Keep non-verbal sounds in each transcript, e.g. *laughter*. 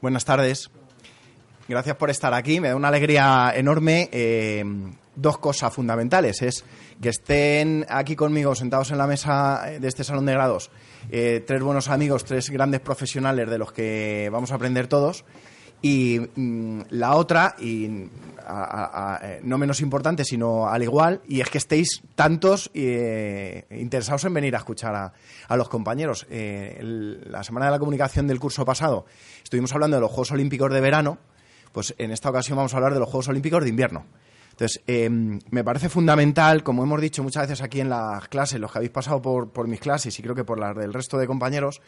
buenas tardes. Gracias por estar aquí. Me da una alegría enorme. Eh, dos cosas fundamentales. Es que estén aquí conmigo sentados en la mesa de este salón de grados eh, tres buenos amigos, tres grandes profesionales de los que vamos a aprender todos. Y mm, la otra, y eh, no menos importante, sino al igual, y es que estéis tantos eh, interesados en venir a escuchar a, los compañeros. la semana de la comunicación del curso pasado estuvimos hablando de los Juegos Olímpicos de verano, pues en esta ocasión vamos a hablar de los Juegos Olímpicos de invierno. Entonces, em, me parece fundamental, como hemos dicho muchas veces aquí en las clases, los que habéis pasado por, mis clases y creo que por las del resto de compañeros,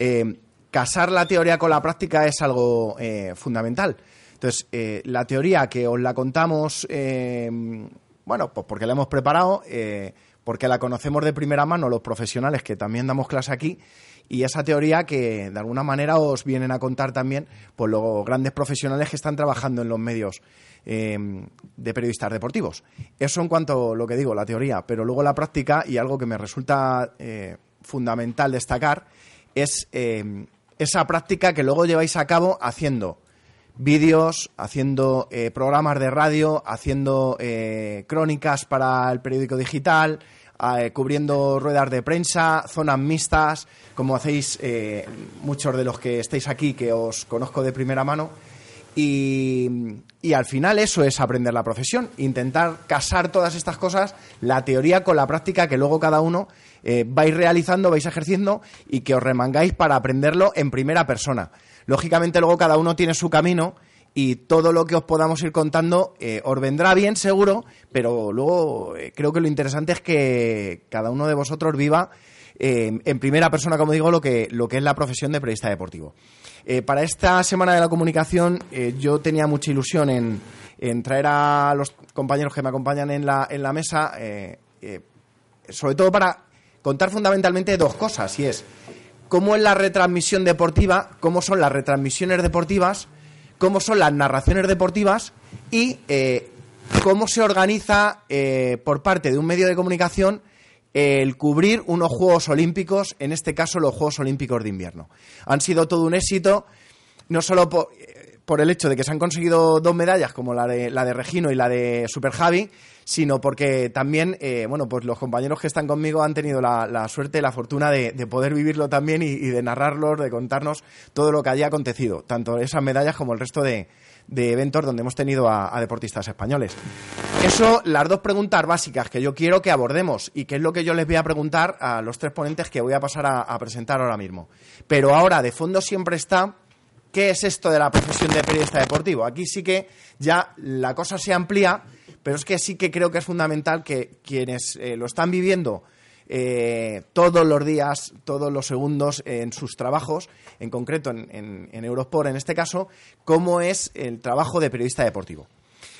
em, casar la teoría con la práctica es algo eh, fundamental. Entonces, eh, la teoría que os la contamos, em, bueno, pues porque la hemos preparado, eh, porque la conocemos de primera mano los profesionales que también damos clase aquí, y esa teoría que de alguna manera os vienen a contar también pues, los grandes profesionales que están trabajando en los medios de periodistas deportivos. Eso en cuanto a lo que digo, la teoría, pero luego la práctica y algo que me resulta eh, fundamental destacar es esa práctica que luego lleváis a cabo haciendo vídeos, haciendo eh, programas de radio, haciendo eh, crónicas para el periódico digital, cubriendo ruedas de prensa, zonas mixtas, como hacéis muchos de los que estáis aquí, que os conozco de primera mano. Y, al final eso es aprender la profesión, intentar casar todas estas cosas, la teoría con la práctica que luego cada uno eh, vais realizando, vais ejerciendo y que os remangáis para aprenderlo en primera persona. Lógicamente luego cada uno tiene su camino y todo lo que os podamos ir contando eh, os vendrá bien seguro, pero luego eh, creo que lo interesante es que cada uno de vosotros viva en primera persona, como digo, lo que, lo que es la profesión de periodista deportivo. Para esta Semana de la Comunicación yo tenía mucha ilusión en, traer a los compañeros que me acompañan en la, en la mesa, sobre todo para contar fundamentalmente dos cosas, y es cómo es la retransmisión deportiva, cómo son las retransmisiones deportivas, cómo son las narraciones deportivas y cómo se organiza por parte de un medio de comunicación el cubrir unos Juegos Olímpicos, en este caso los Juegos Olímpicos de invierno. Han sido todo un éxito, no solo por, el hecho de que se han conseguido dos medallas, como la de, la de Regino y la de Super Javi, sino porque también, eh, bueno, pues los compañeros que están conmigo han tenido la, suerte y la fortuna de, poder vivirlo también y, de narrarlos, de contarnos todo lo que haya acontecido, tanto esas medallas como el resto de, de eventos donde hemos tenido a, deportistas españoles. Eso, las dos preguntas básicas que yo quiero que abordemos y que es lo que yo les voy a preguntar a los tres ponentes que voy a pasar a, presentar ahora mismo. Pero ahora, de fondo siempre está ¿Qué es esto de la profesión de periodista deportivo? Aquí sí que ya la cosa se amplía, pero es que sí que creo que es fundamental que quienes eh, lo están viviendo eh, todos los días, todos los segundos en sus trabajos, en concreto en, en, Eurosport en este caso, cómo es el trabajo de periodista deportivo.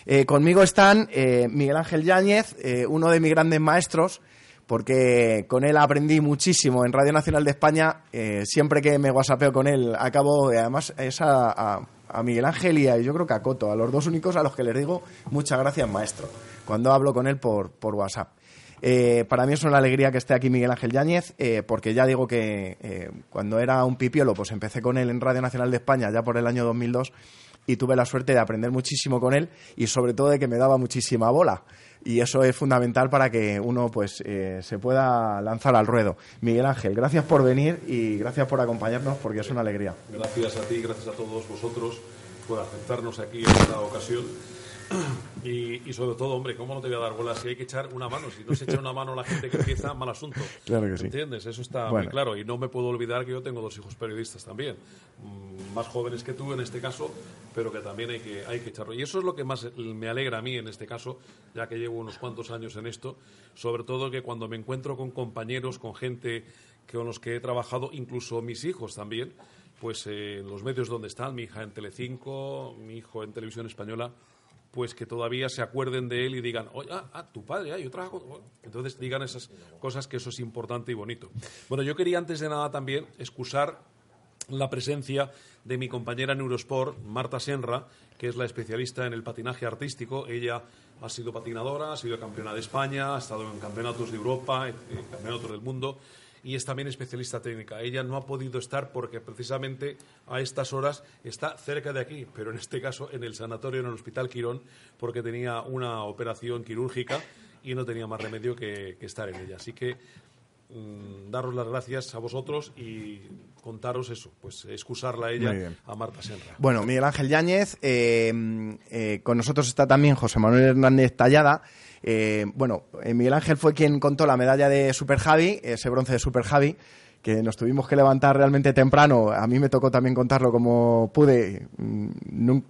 Eh, conmigo están Miguel Ángel Yáñez, uno de mis grandes maestros, porque con él aprendí muchísimo en Radio Nacional de España. siempre que me whatsappeo con él, acabo, además, es a, Miguel Ángel y a, yo creo que a Coto, a los dos únicos a los que les digo muchas gracias, maestro, cuando hablo con él por, por WhatsApp. Eh, para mí es una alegría que esté aquí Miguel Ángel Yáñez, eh, porque ya digo que eh, cuando era un pipiolo, pues empecé con él en Radio Nacional de España ya por el año 2002 y tuve la suerte de aprender muchísimo con él y sobre todo de que me daba muchísima bola. Y eso es fundamental para que uno pues se pueda lanzar al ruedo. Miguel Ángel, gracias por venir y gracias por acompañarnos porque es una alegría. Gracias a ti, gracias a todos vosotros por aceptarnos aquí en esta ocasión y, sobre todo, hombre, ¿cómo no te voy a dar bolas si hay que echar una mano? Si no se echa una mano la gente que empieza, mal asunto. Claro que sí. ¿Entiendes? Eso está muy claro. Y no me puedo olvidar que yo tengo dos hijos periodistas también, mm, más jóvenes que tú en este caso, pero que también hay que, hay que echarlo. Y eso es lo que más me alegra a mí en este caso, ya que llevo unos cuantos años en esto, sobre todo que cuando me encuentro con compañeros, con gente con los que he trabajado, incluso mis hijos también, pues eh, en los medios donde están, mi hija en Telecinco, mi hijo en Televisión Española, pues que todavía se acuerden de él y digan, oye, ah, ah tu padre, ah, yo trabajo. Entonces digan esas cosas que eso es importante y bonito. Bueno, yo quería antes de nada también excusar la presencia de mi compañera en Eurosport, Marta Senra, que es la especialista en el patinaje artístico. Ella ha sido patinadora, ha sido campeona de España, ha estado en campeonatos de Europa, en campeonatos del mundo y es también especialista técnica. Ella no ha podido estar porque precisamente a estas horas está cerca de aquí, pero en este caso en el sanatorio, en el Hospital Quirón, porque tenía una operación quirúrgica y no tenía más remedio que, estar en ella. Así que mm, daros las gracias a vosotros y contaros eso, pues excusarla a ella, a Marta Senra. Bueno, Miguel Ángel Yáñez, eh, eh, con nosotros está también José Manuel Hernández Tallada. Eh, bueno, Miguel Ángel fue quien contó la medalla de Super Javi, ese bronce de Super Javi, que nos tuvimos que levantar realmente temprano. A mí me tocó también contarlo como pude. Mm,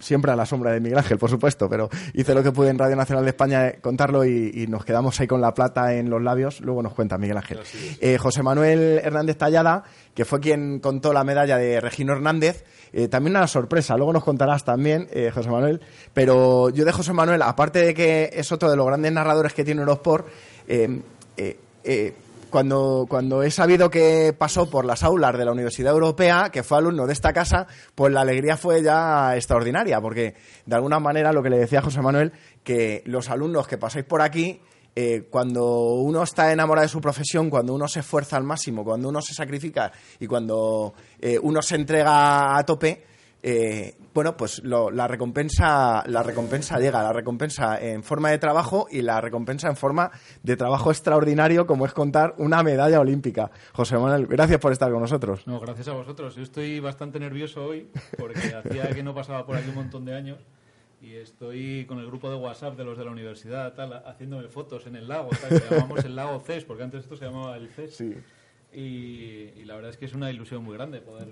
siempre a la sombra de Miguel Ángel, por supuesto, pero hice lo que pude en Radio Nacional de España eh, contarlo y, nos quedamos ahí con la plata en los labios. Luego nos cuenta Miguel Ángel. Eh, José Manuel Hernández Tallada, que fue quien contó la medalla de Regino Hernández, eh, también una sorpresa, luego nos contarás también, José Manuel, pero yo de José Manuel, aparte de que es otro de los grandes narradores que tiene Eurosport, eh, cuando, cuando he sabido que pasó por las aulas de la Universidad Europea, que fue alumno de esta casa, pues la alegría fue ya extraordinaria, porque de alguna manera lo que le decía José Manuel, que los alumnos que pasáis por aquí, eh, cuando uno está enamorado de su profesión, cuando uno se esfuerza al máximo, cuando uno se sacrifica y cuando eh, uno se entrega a tope, eh, bueno, pues la recompensa, la recompensa llega, la recompensa en forma de trabajo y la recompensa en forma de trabajo extraordinario, como es contar una medalla olímpica. José Manuel, gracias por estar con nosotros. No, gracias a vosotros. Yo estoy bastante nervioso hoy porque *laughs* hacía que no pasaba por aquí un montón de años y estoy con el grupo de WhatsApp de los de la universidad, tal, haciéndome fotos en el lago, tal, que llamamos el lago CES, porque antes esto se llamaba el CES. Sí. Y, la verdad es que es una ilusión muy grande poder,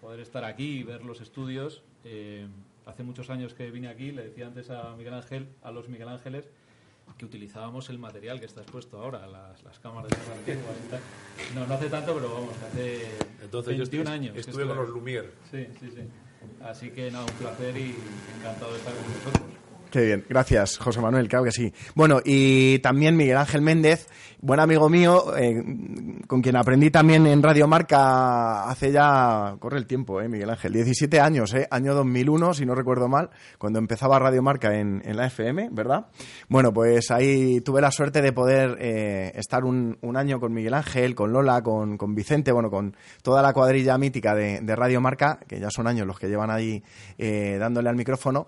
poder estar aquí y ver los estudios. Eh, hace muchos años que vine aquí, le decía antes a Miguel Ángel, a los Miguel Ángeles, que utilizábamos el material que está expuesto ahora, las, las cámaras de antiguas y tal. No, no hace tanto, pero vamos, hace Entonces, 21 años. Estuve, con los Lumière. Sí, sí, sí. Así que nada, un placer y encantado de estar con vosotros. Qué bien, gracias José Manuel, claro que sí. Bueno, y también Miguel Ángel Méndez, buen amigo mío, eh, con quien aprendí también en Radio Marca hace ya, corre el tiempo, eh, Miguel Ángel, 17 años, eh, año 2001, si no recuerdo mal, cuando empezaba Radio Marca en, la FM, ¿verdad? Bueno, pues ahí tuve la suerte de poder eh, estar un, año con Miguel Ángel, con Lola, con, Vicente, bueno, con toda la cuadrilla mítica de, de Radio Marca, que ya son años los que llevan ahí dándole al micrófono.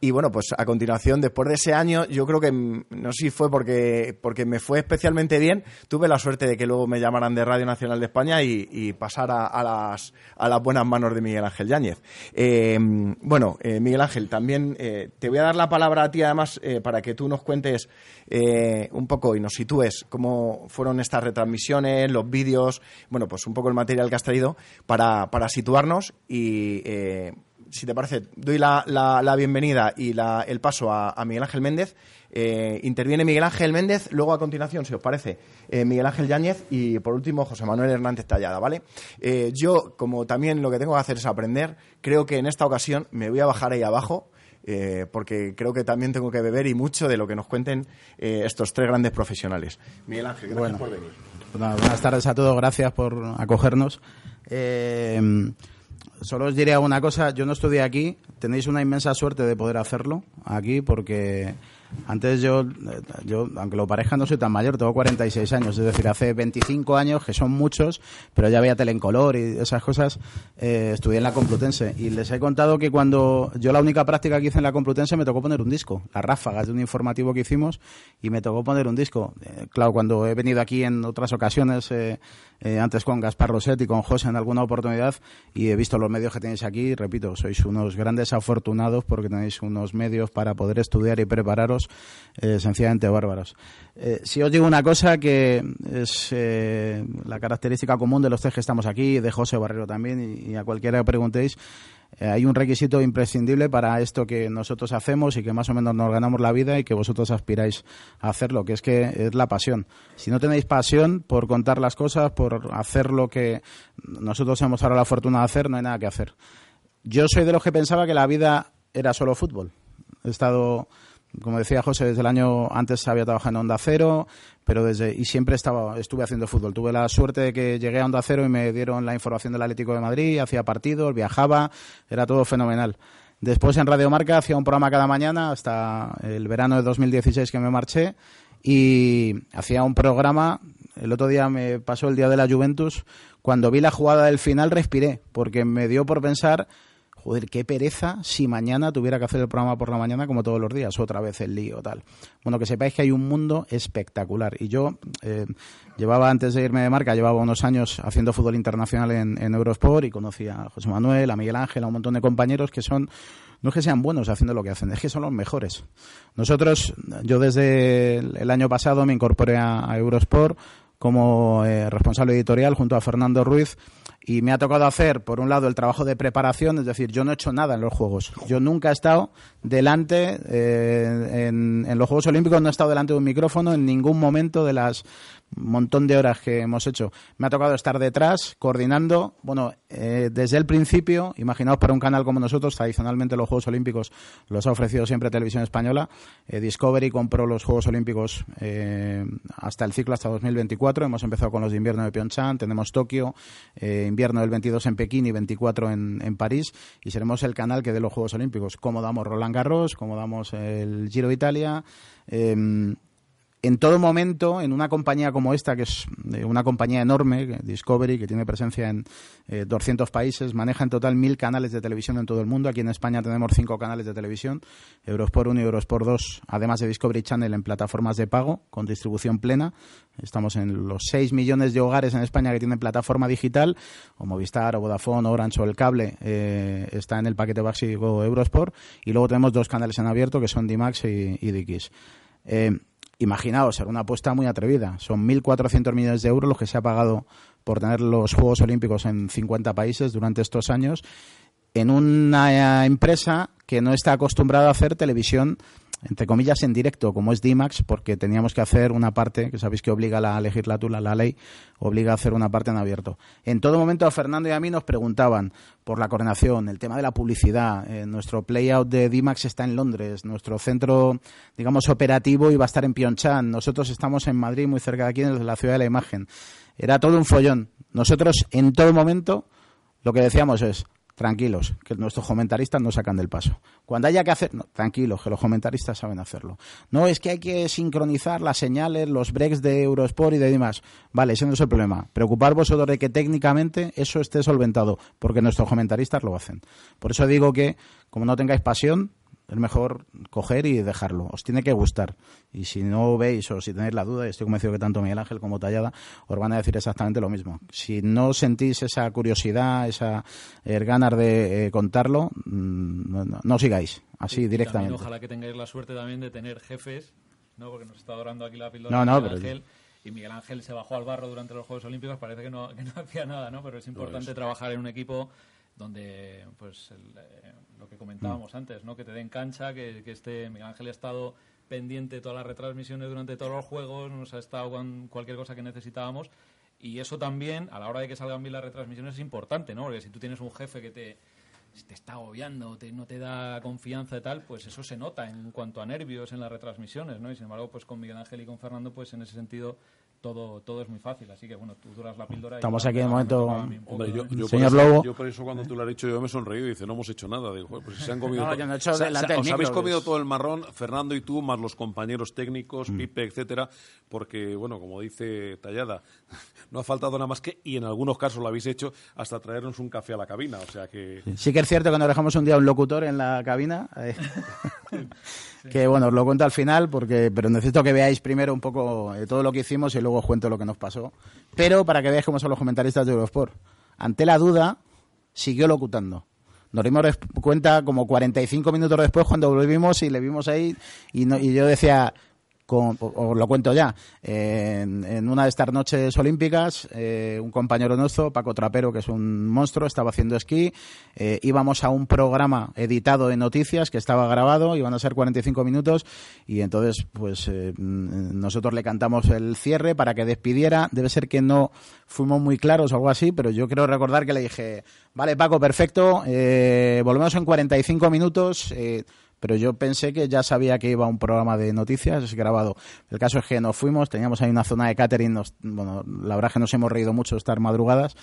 Y bueno, pues a continuación, después de ese año, yo creo que, mm, no sé si fue porque, porque me fue especialmente bien, tuve la suerte de que luego me llamaran de Radio Nacional de España y, y pasar a, las, a las buenas manos de Miguel Ángel Yáñez. Eh, bueno, eh, Miguel Ángel, también eh, te voy a dar la palabra a ti además para que tú nos cuentes un poco y nos sitúes cómo fueron estas retransmisiones, los vídeos, bueno, pues un poco el material que has traído para, situarnos y si te parece, doy la, la, bienvenida y la, el paso a, Miguel Ángel Méndez. Eh, interviene Miguel Ángel Méndez, luego a continuación, si os parece, eh, Miguel Ángel Yáñez y por último José Manuel Hernández Tallada, ¿vale? Eh, yo, como también lo que tengo que hacer es aprender, creo que en esta ocasión me voy a bajar ahí abajo. porque creo que también tengo que beber y mucho de lo que nos cuenten estos tres grandes profesionales. Miguel Ángel, gracias por venir. buenas tardes a todos, gracias por acogernos solo os diré una cosa, yo no estudié aquí, tenéis una inmensa suerte de poder hacerlo aquí porque antes yo, yo, aunque lo parezca, no soy tan mayor, tengo 46 años, es decir, hace 25 años, que son muchos, pero ya había tele en color y esas cosas, eh, estudié en la Complutense. Y les he contado que cuando yo la única práctica que hice en la Complutense me tocó poner un disco, las ráfagas de un informativo que hicimos, y me tocó poner un disco. Eh, claro, cuando he venido aquí en otras ocasiones, eh, antes con Gaspar Roset y con José en alguna oportunidad, y he visto los medios que tenéis aquí, repito, sois unos grandes afortunados porque tenéis unos medios para poder estudiar y prepararos eh, sencillamente bárbaros. Eh, si os digo una cosa que es eh, la característica común de los tres que estamos aquí, de José Barrero también, y, a cualquiera que preguntéis, hay un requisito imprescindible para esto que nosotros hacemos y que más o menos nos ganamos la vida y que vosotros aspiráis a hacerlo, que es que es la pasión. Si no tenéis pasión por contar las cosas, por hacer lo que nosotros hemos ahora la fortuna de hacer, no hay nada que hacer. Yo soy de los que pensaba que la vida era solo fútbol. He estado como decía José, desde el año antes había trabajado en Onda Cero, pero desde y siempre estaba estuve haciendo fútbol. Tuve la suerte de que llegué a Onda Cero y me dieron la información del Atlético de Madrid, hacía partidos, viajaba, era todo fenomenal. Después en Radio Marca hacía un programa cada mañana hasta el verano de 2016 que me marché y hacía un programa el otro día me pasó el día de la Juventus, cuando vi la jugada del final respiré, porque me dio por pensar joder, qué pereza si mañana tuviera que hacer el programa por la mañana como todos los días, otra vez el lío, tal. Bueno, que sepáis que hay un mundo espectacular. Y yo eh, llevaba, antes de irme de marca, llevaba unos años haciendo fútbol internacional en, Eurosport y conocí a José Manuel, a Miguel Ángel, a un montón de compañeros que son no es que sean buenos haciendo lo que hacen, es que son los mejores. Nosotros, yo desde el año pasado me incorporé a, Eurosport como eh, responsable editorial junto a Fernando Ruiz y me ha tocado hacer, por un lado, el trabajo de preparación, es decir, yo no he hecho nada en los Juegos. Yo nunca he estado delante, eh, en, en, los Juegos Olímpicos, no he estado delante de un micrófono en ningún momento de las montón de horas que hemos hecho. Me ha tocado estar detrás, coordinando. Bueno, eh, desde el principio, imaginaos para un canal como nosotros, tradicionalmente los Juegos Olímpicos los ha ofrecido siempre Televisión Española. Eh, Discovery compró los Juegos Olímpicos eh, hasta el ciclo, hasta 2024. Hemos empezado con los de invierno de Pyeongchang, tenemos Tokio, invierno del 22 en Pekín y 24 en, en París. Y seremos el canal que dé los Juegos Olímpicos. Como damos Roland Garros, como damos el Giro de Italia en todo momento, en una compañía como esta, que es eh, una compañía enorme, Discovery, que tiene presencia en 200 eh, países, maneja en total mil canales de televisión en todo el mundo. Aquí en España tenemos cinco canales de televisión, Eurosport 1 y Eurosport 2, además de Discovery Channel en plataformas de pago, con distribución plena. Estamos en los 6 millones de hogares en España que tienen plataforma digital, o Movistar, o Vodafone, Orange o el cable, eh, está en el paquete básico Eurosport. Y luego tenemos dos canales en abierto, que son D-Max y, y. Imaginaos, era una apuesta muy atrevida. Son 1.400 millones de euros los que se ha pagado por tener los Juegos Olímpicos en 50 países durante estos años en una empresa que no está acostumbrada a hacer televisión entre comillas, en directo, como es DIMAX, porque teníamos que hacer una parte, que sabéis que obliga la legislatura, la ley, obliga a hacer una parte en abierto. En todo momento a Fernando y a mí nos preguntaban por la coordinación, el tema de la publicidad. Eh, nuestro playout de DIMAX está en Londres, nuestro centro, digamos, operativo iba a estar en Pyeongchang, nosotros estamos en Madrid, muy cerca de aquí, en la ciudad de la imagen. Era todo un follón. Nosotros, en todo momento, lo que decíamos es, tranquilos, que nuestros comentaristas no sacan del paso. Cuando haya que hacer, tranquilos, que los comentaristas saben hacerlo. No, es que hay que sincronizar las señales, los breaks de Eurosport y de demás. Vale, ese no es el problema. Preocupar vosotros de que técnicamente eso esté solventado, porque nuestros comentaristas lo hacen. Por eso digo que, como no tengáis pasión, es mejor coger y dejarlo. Os tiene que gustar. Y si no veis o si tenéis la duda, y estoy convencido que tanto Miguel Ángel como Tallada os van a decir exactamente lo mismo. Si no sentís esa curiosidad, esa eh, ganas de eh, contarlo, mm, no, sigáis así directamente. ojalá que tengáis la suerte también de tener jefes, ¿no? porque nos está adorando aquí la píldora no, Miguel Ángel. Y Miguel Ángel se bajó al barro durante los Juegos Olímpicos, parece que no, *laughs* que no hacía nada, ¿no? Pero es importante trabajar en un equipo donde pues eh, lo que comentábamos mm. antes, ¿no? que te den cancha, que, que este Miguel Ángel ha estado pendiente de todas las retransmisiones durante todos los juegos, nos ha estado con cualquier cosa que necesitábamos y eso también a la hora de que salgan bien las retransmisiones es importante, ¿no? Porque si tú tienes un jefe que te, te está agobiando, te, no te da confianza y tal, pues eso se nota en cuanto a nervios en las retransmisiones, ¿no? Y sin embargo, pues con Miguel Ángel y con Fernando, pues en ese sentido todo, todo es muy fácil. Así que bueno, tú duras la píldora. Estamos aquí en el momento. Hombre, yo, yo Señor por eso, Lobo. Yo por eso cuando tú lo has dicho yo me he sonreído y dice, no hemos hecho nada. Digo, pues si se han comido. no, no he hecho se, se, os habéis comido todo el marrón, Fernando y tú, más los compañeros técnicos, mm. Pipe, etcétera, porque, bueno, como dice Tallada, *laughs* no ha faltado nada más que, y en algunos casos lo habéis hecho, hasta traernos un café a la cabina. O sea que. Sí, que es cierto que nos dejamos un día un locutor en la cabina. *laughs* Que bueno, os lo cuento al final, porque pero necesito que veáis primero un poco eh, todo lo que hicimos y luego os cuento lo que nos pasó. Pero para que veáis cómo son los comentaristas de Eurosport. Ante la duda, siguió locutando. Nos dimos cuenta como 45 minutos después cuando volvimos y le vimos ahí y, y yo decía, os lo cuento ya, en, una de estas noches olímpicas, eh, un compañero nuestro, Paco Trapero, que es un monstruo, estaba haciendo esquí, eh, íbamos a un programa editado de noticias que estaba grabado, iban a ser 45 minutos, y entonces, pues eh, nosotros le cantamos el cierre para que despidiera, debe ser que no fuimos muy claros o algo así, pero yo quiero recordar que le dije, vale Paco, perfecto, volvemos en 45 minutos, pero yo pensé que ya sabía que iba a un programa de noticias grabado. El caso es que nos fuimos, teníamos ahí una zona de catering, bueno, la verdad es que nos hemos reído mucho estar madrugadas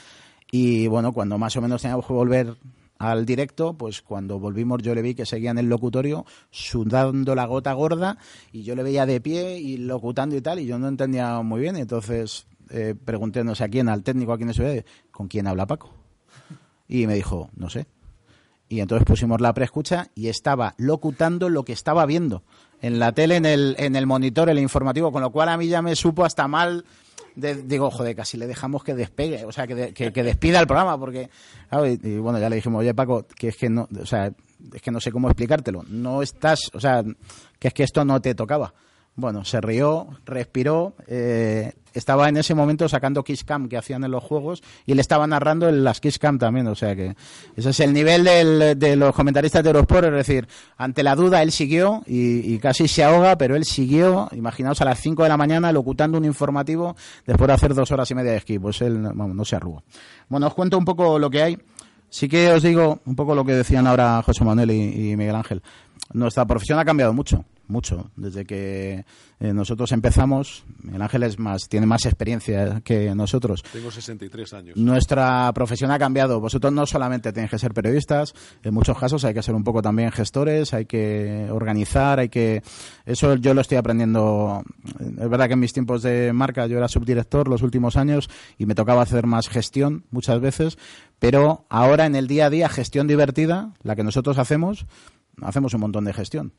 y bueno, cuando más o menos teníamos que volver al directo, pues cuando volvimos yo le vi que seguía en el locutorio sudando la gota gorda y yo le veía de pie y locutando y tal y yo no entendía muy bien, entonces eh, pregunté a quién, al técnico a quién se ¿con quién habla Paco? Y me dijo, no sé. Y entonces pusimos la preescucha y estaba locutando lo que estaba viendo en la tele, en el, en el monitor, el informativo, con lo cual a mí ya me supo hasta mal. digo, joder, casi le dejamos que despegue, o sea, que, que, despida el programa, porque, y, bueno, ya le dijimos, oye Paco, que es que no, o sea, es que no sé cómo explicártelo, no estás, o sea, que es que esto no te tocaba. Bueno, se rió, respiró, eh, estaba en ese momento sacando Kiss Cam que hacían en los juegos y le estaba narrando en las Kiss Cam también, o sea que ese es el nivel de los comentaristas de Eurosport, es decir, ante la duda él siguió y, casi se ahoga, pero él siguió, imaginaos a las 5 de la mañana locutando un informativo después de hacer dos horas y media de esquí, pues él no se arrugó. Bueno, os cuento un poco lo que hay. Sí que os digo un poco lo que decían ahora José Manuel y Miguel Ángel. Nuestra profesión ha cambiado mucho mucho. Desde que eh, nosotros empezamos, el Ángel es más, tiene más experiencia que nosotros. Tengo 63 años. Nuestra profesión ha cambiado. Vosotros no solamente tenéis que ser periodistas, en muchos casos hay que ser un poco también gestores, hay que organizar, hay que... Eso yo lo estoy aprendiendo. Es verdad que en mis tiempos de marca yo era subdirector los últimos años y me tocaba hacer más gestión muchas veces, pero ahora en el día a día, gestión divertida, la que nosotros hacemos, hacemos un montón de gestión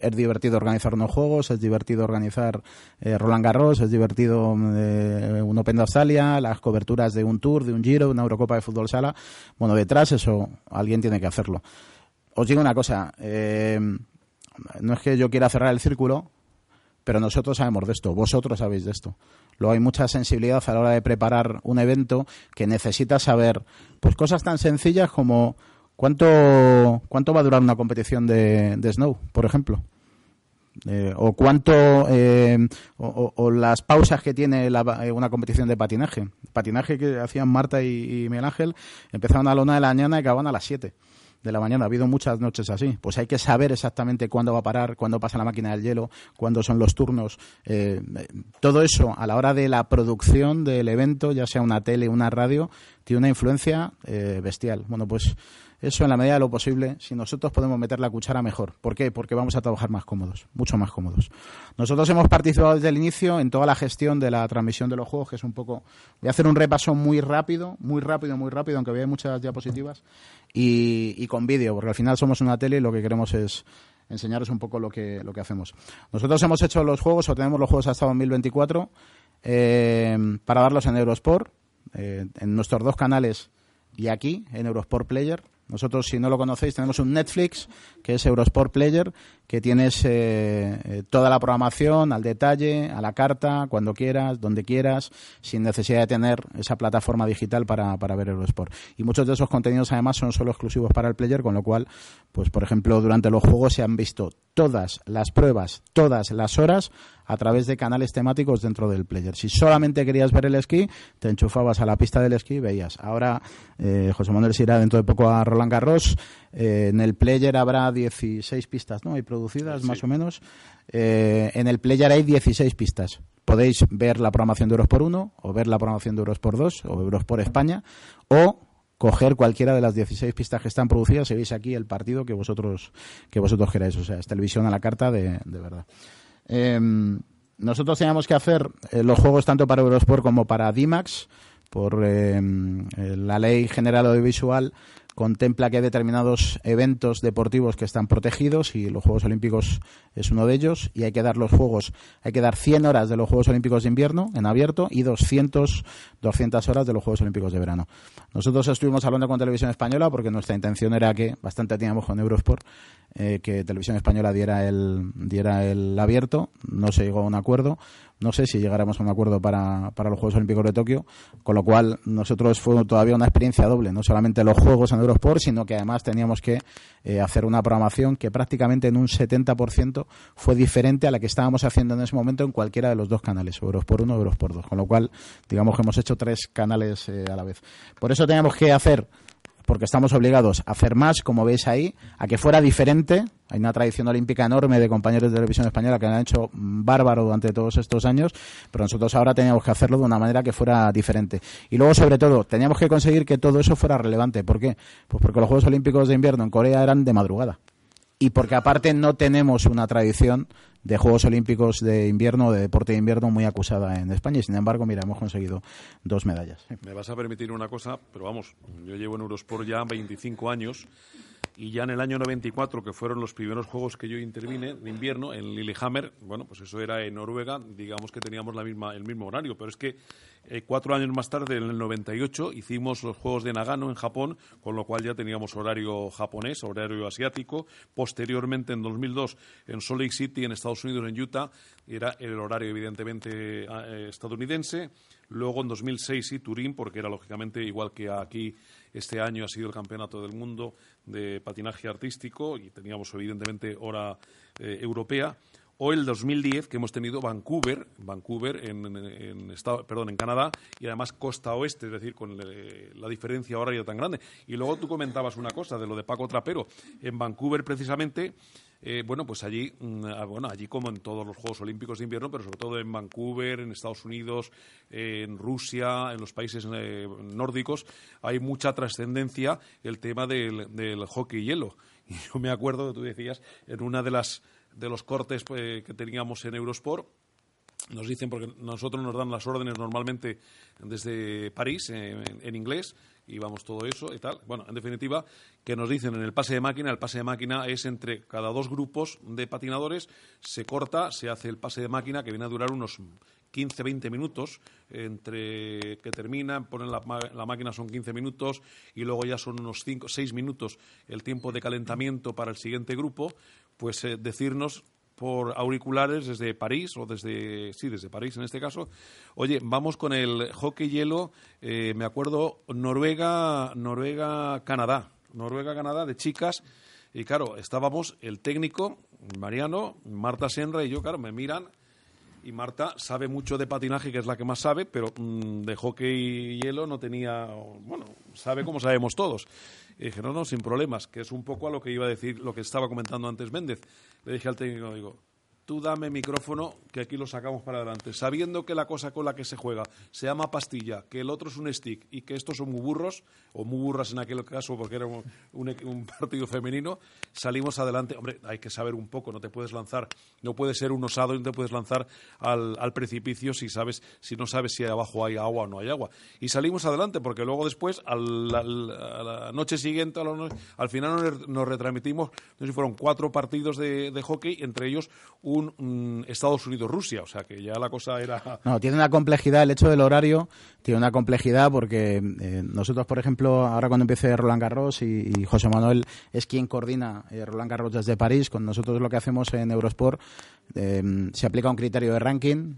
es divertido organizar unos juegos, es divertido organizar eh, Roland Garros, es divertido eh, un Open de Australia, las coberturas de un Tour, de un Giro, una Eurocopa de fútbol sala. Bueno, detrás eso alguien tiene que hacerlo. Os digo una cosa, eh, no es que yo quiera cerrar el círculo, pero nosotros sabemos de esto, vosotros sabéis de esto. Luego hay mucha sensibilidad a la hora de preparar un evento que necesita saber pues cosas tan sencillas como ¿Cuánto, cuánto va a durar una competición de, snow, por ejemplo? Eh, o cuánto eh, o, las pausas que tiene eh, una competición de patinaje patinaje que hacían Marta y, Miguel Ángel empezaban a la una de la mañana y acababan a las siete de la mañana. Ha habido muchas noches así. Pues hay que saber exactamente cuándo va a parar, cuándo pasa la máquina del hielo, cuándo son los turnos. todo eso a la hora de la producción del evento, ya sea una tele, una radio, tiene una influencia bestial. Bueno, pues eso en la medida de lo posible, si nosotros podemos meter la cuchara mejor. ¿Por qué? Porque vamos a trabajar más cómodos, mucho más cómodos. Nosotros hemos participado desde el inicio en toda la gestión de la transmisión de los juegos, que es un poco... Voy a hacer un repaso muy rápido, muy rápido, muy rápido, aunque vea muchas diapositivas, y, con vídeo, porque al final somos una tele y lo que queremos es enseñaros un poco lo que, lo que hacemos. Nosotros hemos hecho los juegos, o tenemos los juegos hasta 2024, eh, para darlos en Eurosport, eh, en nuestros dos canales y aquí, en Eurosport Player. Nosotros, si no lo conocéis, tenemos un Netflix que es Eurosport Player, que tienes eh, eh, toda la programación al detalle, a la carta, cuando quieras, donde quieras, sin necesidad de tener esa plataforma digital para, para ver Eurosport. Y muchos de esos contenidos, además, son solo exclusivos para el player, con lo cual, pues, por ejemplo, durante los juegos se han visto todas las pruebas, todas las horas a través de canales temáticos dentro del player. Si solamente querías ver el esquí, te enchufabas a la pista del esquí y veías. Ahora eh, José Manuel se irá dentro de poco a Roland Garros. Eh, en el player habrá 16 pistas, ¿no? Hay producidas más o menos. Eh, en el player hay 16 pistas. Podéis ver la programación de Euros por 1 o ver la programación de Euros por 2 o Euros por España o coger cualquiera de las 16 pistas que están producidas y veis aquí el partido que vosotros que vosotros queráis. O sea, es televisión a la carta de, de verdad. Em, nosotros teníamos que hacer eh, los juegos tanto para Eurosport como para DIMAX por em, eh, la Ley General Audiovisual contempla que hay determinados eventos deportivos que están protegidos y los Juegos Olímpicos es uno de ellos y hay que dar los Juegos, hay que dar 100 horas de los Juegos Olímpicos de invierno en abierto y 200, 200 horas de los Juegos Olímpicos de verano. Nosotros estuvimos hablando con Televisión Española porque nuestra intención era que, bastante teníamos con Eurosport, eh, que Televisión Española diera el, diera el abierto, no se llegó a un acuerdo no sé si llegáramos a un acuerdo para, para los Juegos Olímpicos de Tokio, con lo cual nosotros fue todavía una experiencia doble, no solamente los Juegos en Eurosport, sino que además teníamos que eh, hacer una programación que prácticamente en un 70% fue diferente a la que estábamos haciendo en ese momento en cualquiera de los dos canales, Eurosport 1 o Eurosport 2, con lo cual digamos que hemos hecho tres canales eh, a la vez. Por eso teníamos que hacer porque estamos obligados a hacer más, como veis ahí, a que fuera diferente. Hay una tradición olímpica enorme de compañeros de televisión española que han hecho bárbaro durante todos estos años, pero nosotros ahora teníamos que hacerlo de una manera que fuera diferente. Y luego, sobre todo, teníamos que conseguir que todo eso fuera relevante. ¿Por qué? Pues porque los Juegos Olímpicos de invierno en Corea eran de madrugada y porque aparte no tenemos una tradición de Juegos Olímpicos de invierno, de deporte de invierno muy acusada en España y sin embargo, mira, hemos conseguido dos medallas. Me vas a permitir una cosa, pero vamos, yo llevo en Eurosport ya 25 años y ya en el año 94, que fueron los primeros juegos que yo intervine de invierno en Lillehammer, bueno, pues eso era en Noruega, digamos que teníamos la misma, el mismo horario, pero es que eh, cuatro años más tarde, en el 98, hicimos los Juegos de Nagano en Japón, con lo cual ya teníamos horario japonés, horario asiático. Posteriormente, en 2002, en Salt Lake City, en Estados Unidos, en Utah, era el horario evidentemente eh, estadounidense. Luego, en 2006, sí, Turín, porque era lógicamente igual que aquí este año ha sido el campeonato del mundo de patinaje artístico y teníamos evidentemente hora eh, europea o el 2010 que hemos tenido Vancouver, Vancouver en, estado, perdón, en Canadá y además costa oeste, es decir, con la diferencia horaria tan grande. Y luego tú comentabas una cosa de lo de Paco Trapero. En Vancouver precisamente eh, bueno, pues allí, mm, ah, bueno, allí como en todos los Juegos Olímpicos de invierno, pero sobre todo en Vancouver, en Estados Unidos, en Rusia, en los países eh, nórdicos, hay mucha trascendencia el tema del, hockey hielo. *laughs* Y yo me acuerdo que tú decías en una de las de los cortes pues, que teníamos en Eurosport. Nos dicen, porque nosotros nos dan las órdenes normalmente desde París, en, inglés, y vamos todo eso y tal. Bueno, en definitiva, que nos dicen en el pase de máquina, el pase de máquina es entre cada dos grupos de patinadores, se corta, se hace el pase de máquina que viene a durar unos 15, 20 minutos, entre que terminan, ponen la, la, máquina son 15 minutos y luego ya son unos 5, 6 minutos el tiempo de calentamiento para el siguiente grupo, pues eh, decirnos por auriculares desde París o desde sí desde París en este caso. Oye vamos con el hockey hielo. Eh, me acuerdo Noruega Noruega Canadá. Noruega Canadá de chicas. Y claro estábamos el técnico Mariano Marta Senra y yo claro me miran. Y Marta sabe mucho de patinaje, que es la que más sabe, pero mm, de hockey hielo no tenía, bueno, sabe como sabemos todos. Y dije, no, no, sin problemas, que es un poco a lo que iba a decir, lo que estaba comentando antes Méndez. Le dije al técnico, digo, tú dame micrófono que aquí lo sacamos para adelante. Sabiendo que la cosa con la que se juega se llama pastilla, que el otro es un stick y que estos son muy burros, o muy burras en aquel caso porque era un, partido femenino, salimos adelante. Hombre, hay que saber un poco, no te puedes lanzar, no puedes ser un osado y no te puedes lanzar al, precipicio si, sabes, si no sabes si abajo hay agua o no hay agua. Y salimos adelante porque luego después, a la noche siguiente, al final nos retransmitimos, no sé si fueron cuatro partidos de, de hockey, entre ellos un un Estados Unidos-Rusia, o sea que ya la cosa era... No, tiene una complejidad, el hecho del horario tiene una complejidad porque eh, nosotros, por ejemplo, ahora cuando empiece Roland Garros y, José Manuel es quien coordina eh, Roland Garros desde París, con nosotros lo que hacemos en Eurosport eh, se aplica un criterio de ranking,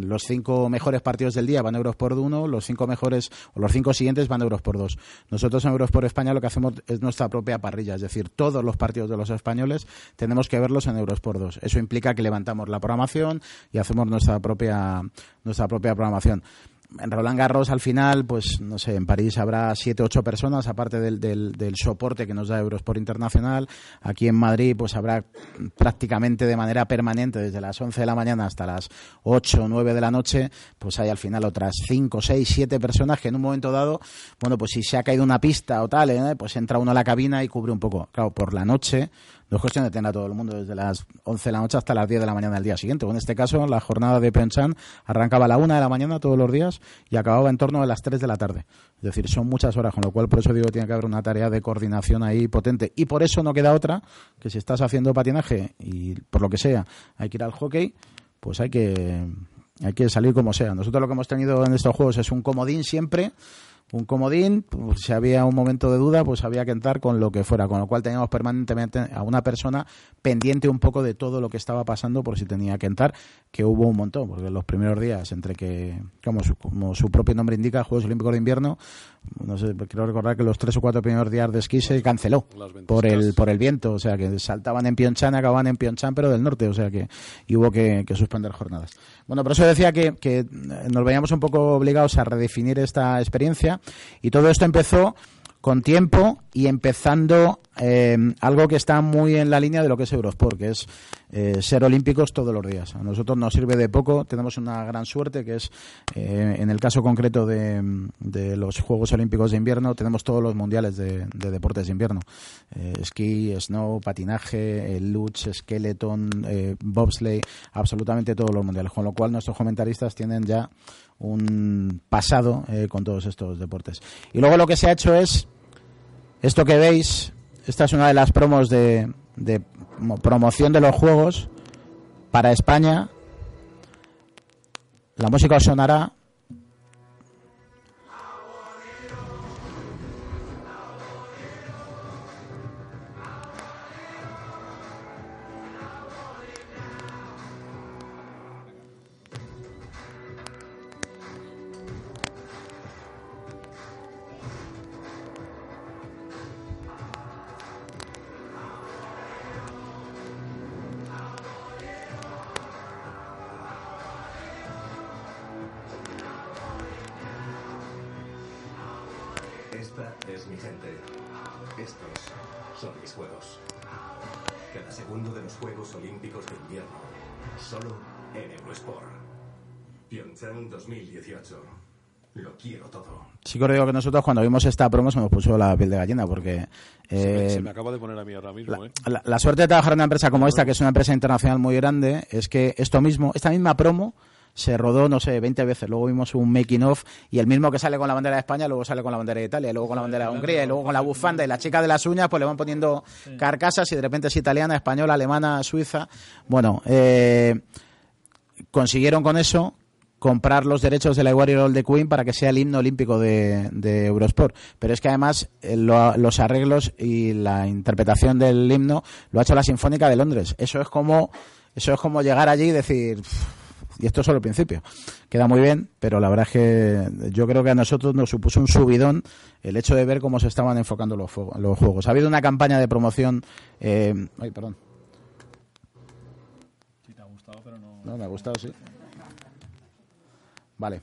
los cinco mejores partidos del día van a Eurosport 1, los cinco mejores o los cinco siguientes van a Eurosport 2. Nosotros en Eurosport España lo que hacemos es nuestra propia parrilla, es decir, todos los partidos de los españoles tenemos que verlos en Eurosport por dos. Eso implica que levantamos la programación y hacemos nuestra propia, nuestra propia programación en Roland Garros al final, pues no sé, en París habrá siete, ocho personas, aparte del, del, soporte que nos da Eurosport Internacional. Aquí en Madrid, pues habrá prácticamente de manera permanente, desde las 11 de la mañana hasta las 8 o 9 de la noche, pues hay al final otras cinco, seis, siete personas que en un momento dado, bueno, pues si se ha caído una pista o tal, ¿eh? pues entra uno a la cabina y cubre un poco. Claro, por la noche no es cuestión de tener a todo el mundo desde las 11 de la noche hasta las 10 de la mañana del día siguiente. en este caso, la jornada de Pyeongchang arrancaba a la 1 de la mañana todos los días y acababa en torno a las 3 de la tarde. Es decir, son muchas horas, con lo cual por eso digo que tiene que haber una tarea de coordinación ahí potente. Y por eso no queda otra que si estás haciendo patinaje y por lo que sea hay que ir al hockey, pues hay que, hay que salir como sea. Nosotros lo que hemos tenido en estos juegos es un comodín siempre un comodín, pues, si había un momento de duda, pues había que entrar con lo que fuera, con lo cual teníamos permanentemente a una persona pendiente un poco de todo lo que estaba pasando por si tenía que entrar, que hubo un montón, porque en los primeros días, entre que, como su, como su propio nombre indica, Juegos Olímpicos de Invierno, no sé, quiero recordar que los tres o cuatro primeros días de esquí se canceló por el, por el viento, o sea que saltaban en Pyeongchang y acababan en Pyeongchang, pero del norte, o sea que y hubo que, que suspender jornadas. Bueno, por eso decía que, que nos veíamos un poco obligados a redefinir esta experiencia y todo esto empezó con tiempo y empezando eh, algo que está muy en la línea de lo que es Eurosport, que es eh, ser olímpicos todos los días. A nosotros nos sirve de poco, tenemos una gran suerte, que es, eh, en el caso concreto de, los Juegos Olímpicos de Invierno, tenemos todos los mundiales de, deportes de invierno. esquí, snow, patinaje, luch, skeleton, bobsleigh, absolutamente todos los mundiales. Con lo cual nuestros comentaristas tienen ya un pasado con todos estos deportes. Y luego lo que se ha hecho es esto que veis, esta es una de las promos de, de promoción de los juegos para España. La música os sonará Sí que digo que nosotros cuando vimos esta promo se nos puso la piel de gallina porque... se, me, eh, acaba de poner a mí ahora mismo. La, eh. la, suerte de trabajar en una empresa como esta, que es una empresa internacional muy grande, es que esto mismo, esta misma promo se rodó, no sé, 20 veces. Luego vimos un making of y el mismo que sale con la bandera de España, luego sale con la bandera de Italia, luego con la bandera de Hungría, y luego con la bufanda y la chica de las uñas, pues le van poniendo carcasas y de repente es italiana, española, alemana, suiza. Bueno, eh, consiguieron con eso comprar los derechos de la Warrior de Queen para que sea el himno olímpico de, Eurosport. Pero es que además eh, los arreglos y la interpretación del himno lo ha hecho la Sinfónica de Londres. Eso es como, eso es como llegar allí y decir, y esto es solo el principio. Queda muy bien, pero la verdad es que yo creo que a nosotros nos supuso un subidón el hecho de ver cómo se estaban enfocando los, los juegos. Ha habido una campaña de promoción. Eh, ay, perdón. Sí, te ha gustado, pero no. No, me ha gustado, sí. Vale.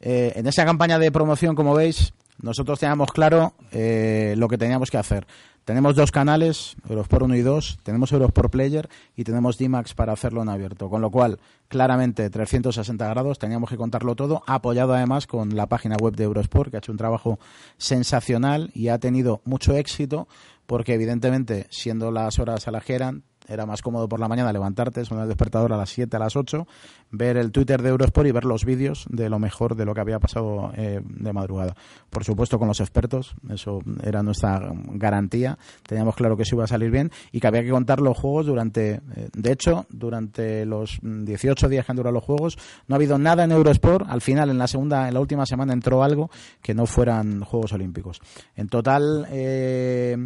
Eh, en esa campaña de promoción, como veis, nosotros teníamos claro eh, lo que teníamos que hacer. Tenemos dos canales, Eurosport 1 y 2, tenemos Eurosport Player y tenemos DMAX para hacerlo en abierto. Con lo cual, claramente 360 grados, teníamos que contarlo todo, apoyado además con la página web de Eurosport, que ha hecho un trabajo sensacional y ha tenido mucho éxito, porque evidentemente, siendo las horas a las que eran, era más cómodo por la mañana levantarte, sonar el despertador a las 7, a las 8, ver el Twitter de Eurosport y ver los vídeos de lo mejor de lo que había pasado eh, de madrugada. Por supuesto con los expertos, eso era nuestra garantía, teníamos claro que eso iba a salir bien y que había que contar los juegos durante, eh, de hecho, durante los 18 días que han durado los juegos, no ha habido nada en Eurosport, al final en la segunda, en la última semana entró algo que no fueran Juegos Olímpicos. En total, eh,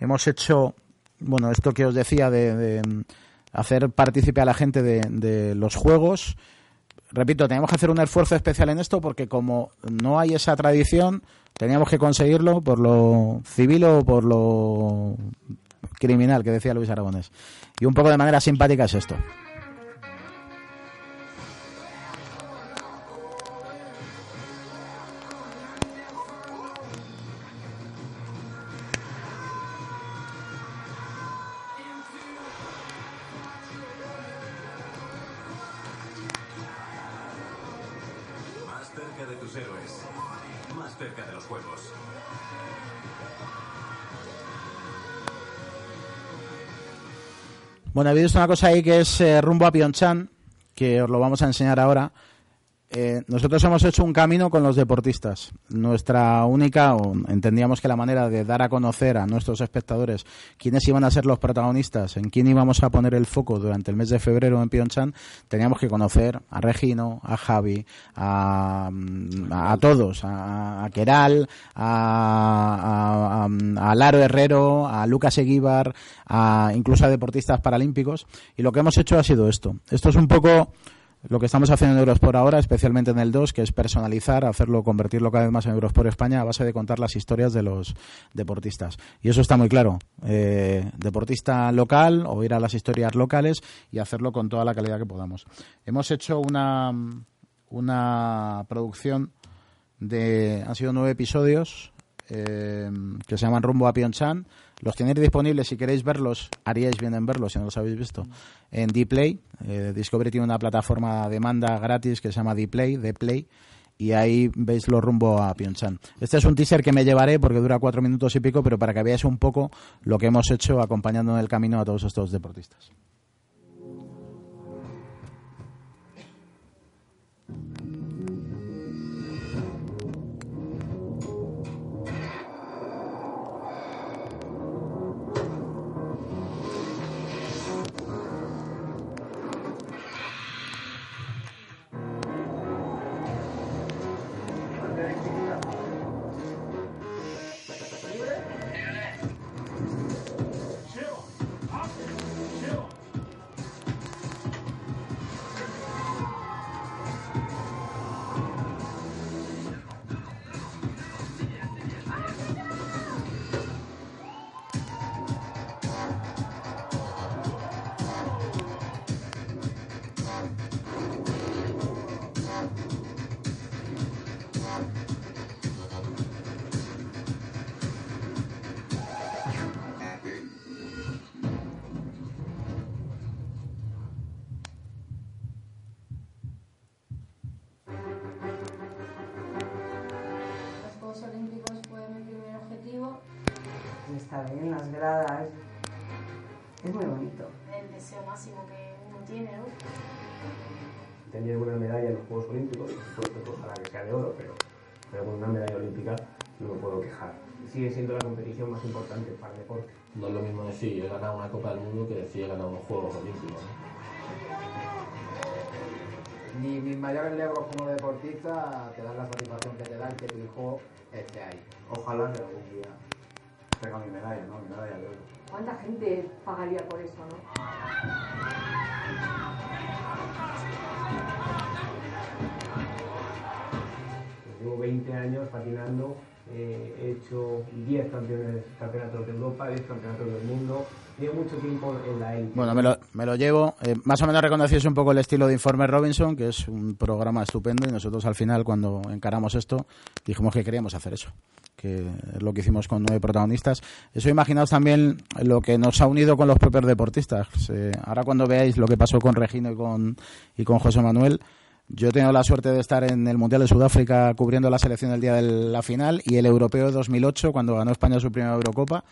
hemos hecho bueno, esto que os decía de, hacer partícipe a la gente de, los juegos. Repito, tenemos que hacer un esfuerzo especial en esto porque como no hay esa tradición, teníamos que conseguirlo por lo civil o por lo criminal que decía Luis Aragonés. Y un poco de manera simpática es esto. Bueno, ha habido una cosa ahí que es eh, rumbo a Pyeongchang, que os lo vamos a enseñar ahora. Eh, nosotros hemos hecho un camino con los deportistas. Nuestra única, o entendíamos que la manera de dar a conocer a nuestros espectadores quiénes iban a ser los protagonistas, en quién íbamos a poner el foco durante el mes de febrero en Pyeongchang, teníamos que conocer a Regino, a Javi, a, todos, a, a Keral, a, a, Laro Herrero, a Lucas Eguíbar, a, incluso a deportistas paralímpicos. Y lo que hemos hecho ha sido esto. Esto es un poco lo que estamos haciendo en Eurosport ahora, especialmente en el 2, que es personalizar, hacerlo, convertirlo cada vez más en Eurosport España a base de contar las historias de los deportistas. Y eso está muy claro. Eh, deportista local o ir a las historias locales y hacerlo con toda la calidad que podamos. Hemos hecho una, una producción de. Han sido nueve episodios eh, que se llaman Rumbo a Pyeongchang. Los tenéis disponibles, si queréis verlos, haríais bien en verlos si no los habéis visto, en Dplay. Eh, Discovery tiene una plataforma de demanda gratis que se llama Dplay, Play y ahí veis los rumbo a Pyeongchang. Este es un teaser que me llevaré porque dura cuatro minutos y pico, pero para que veáis un poco lo que hemos hecho acompañando en el camino a todos estos deportistas. Sigue siendo la competición más importante para el deporte. No es lo mismo decir he ganado una Copa del Mundo que decir he ganado unos Juegos Olímpicos. Ni mis mayores logros como deportista te dan la satisfacción que te da el que tu hijo esté ahí. Ojalá que algún día mi medalla, ¿no? Mi medalla de oro. ¿Cuánta gente pagaría por eso, no? Llevo 20 años patinando eh, he hecho 10 campeonatos de Europa, 10 campeonatos del mundo. Llevo mucho tiempo en la élite. Bueno, me lo, me lo llevo. Eh, más o menos reconocéis un poco el estilo de Informe Robinson, que es un programa estupendo, y nosotros al final, cuando encaramos esto, dijimos que queríamos hacer eso que es lo que hicimos con nueve protagonistas. Eso imaginaos también lo que nos ha unido con los propios deportistas. Eh, ahora cuando veáis lo que pasó con Regino y con, y con José Manuel, yo he tenido la suerte de estar en el Mundial de Sudáfrica cubriendo la selección del día de la final y el Europeo de 2008 cuando ganó España su primera Eurocopa.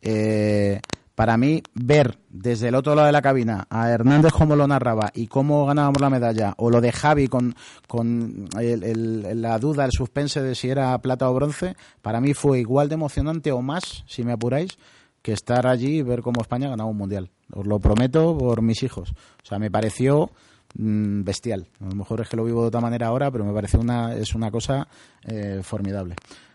Eh, para mí, ver desde el otro lado de la cabina a Hernández cómo lo narraba y cómo ganábamos la medalla, o lo de Javi con, con la duda, el suspense de si era plata o bronce, para mí fue igual de emocionante o más, si me apuráis, que estar allí y ver cómo España ganaba un mundial. Os lo prometo por mis hijos. O sea, me pareció Mm, bestial. A lo mejor es que lo vivo de otra manera ahora, pero me parece una, es una cosa eh, formidable.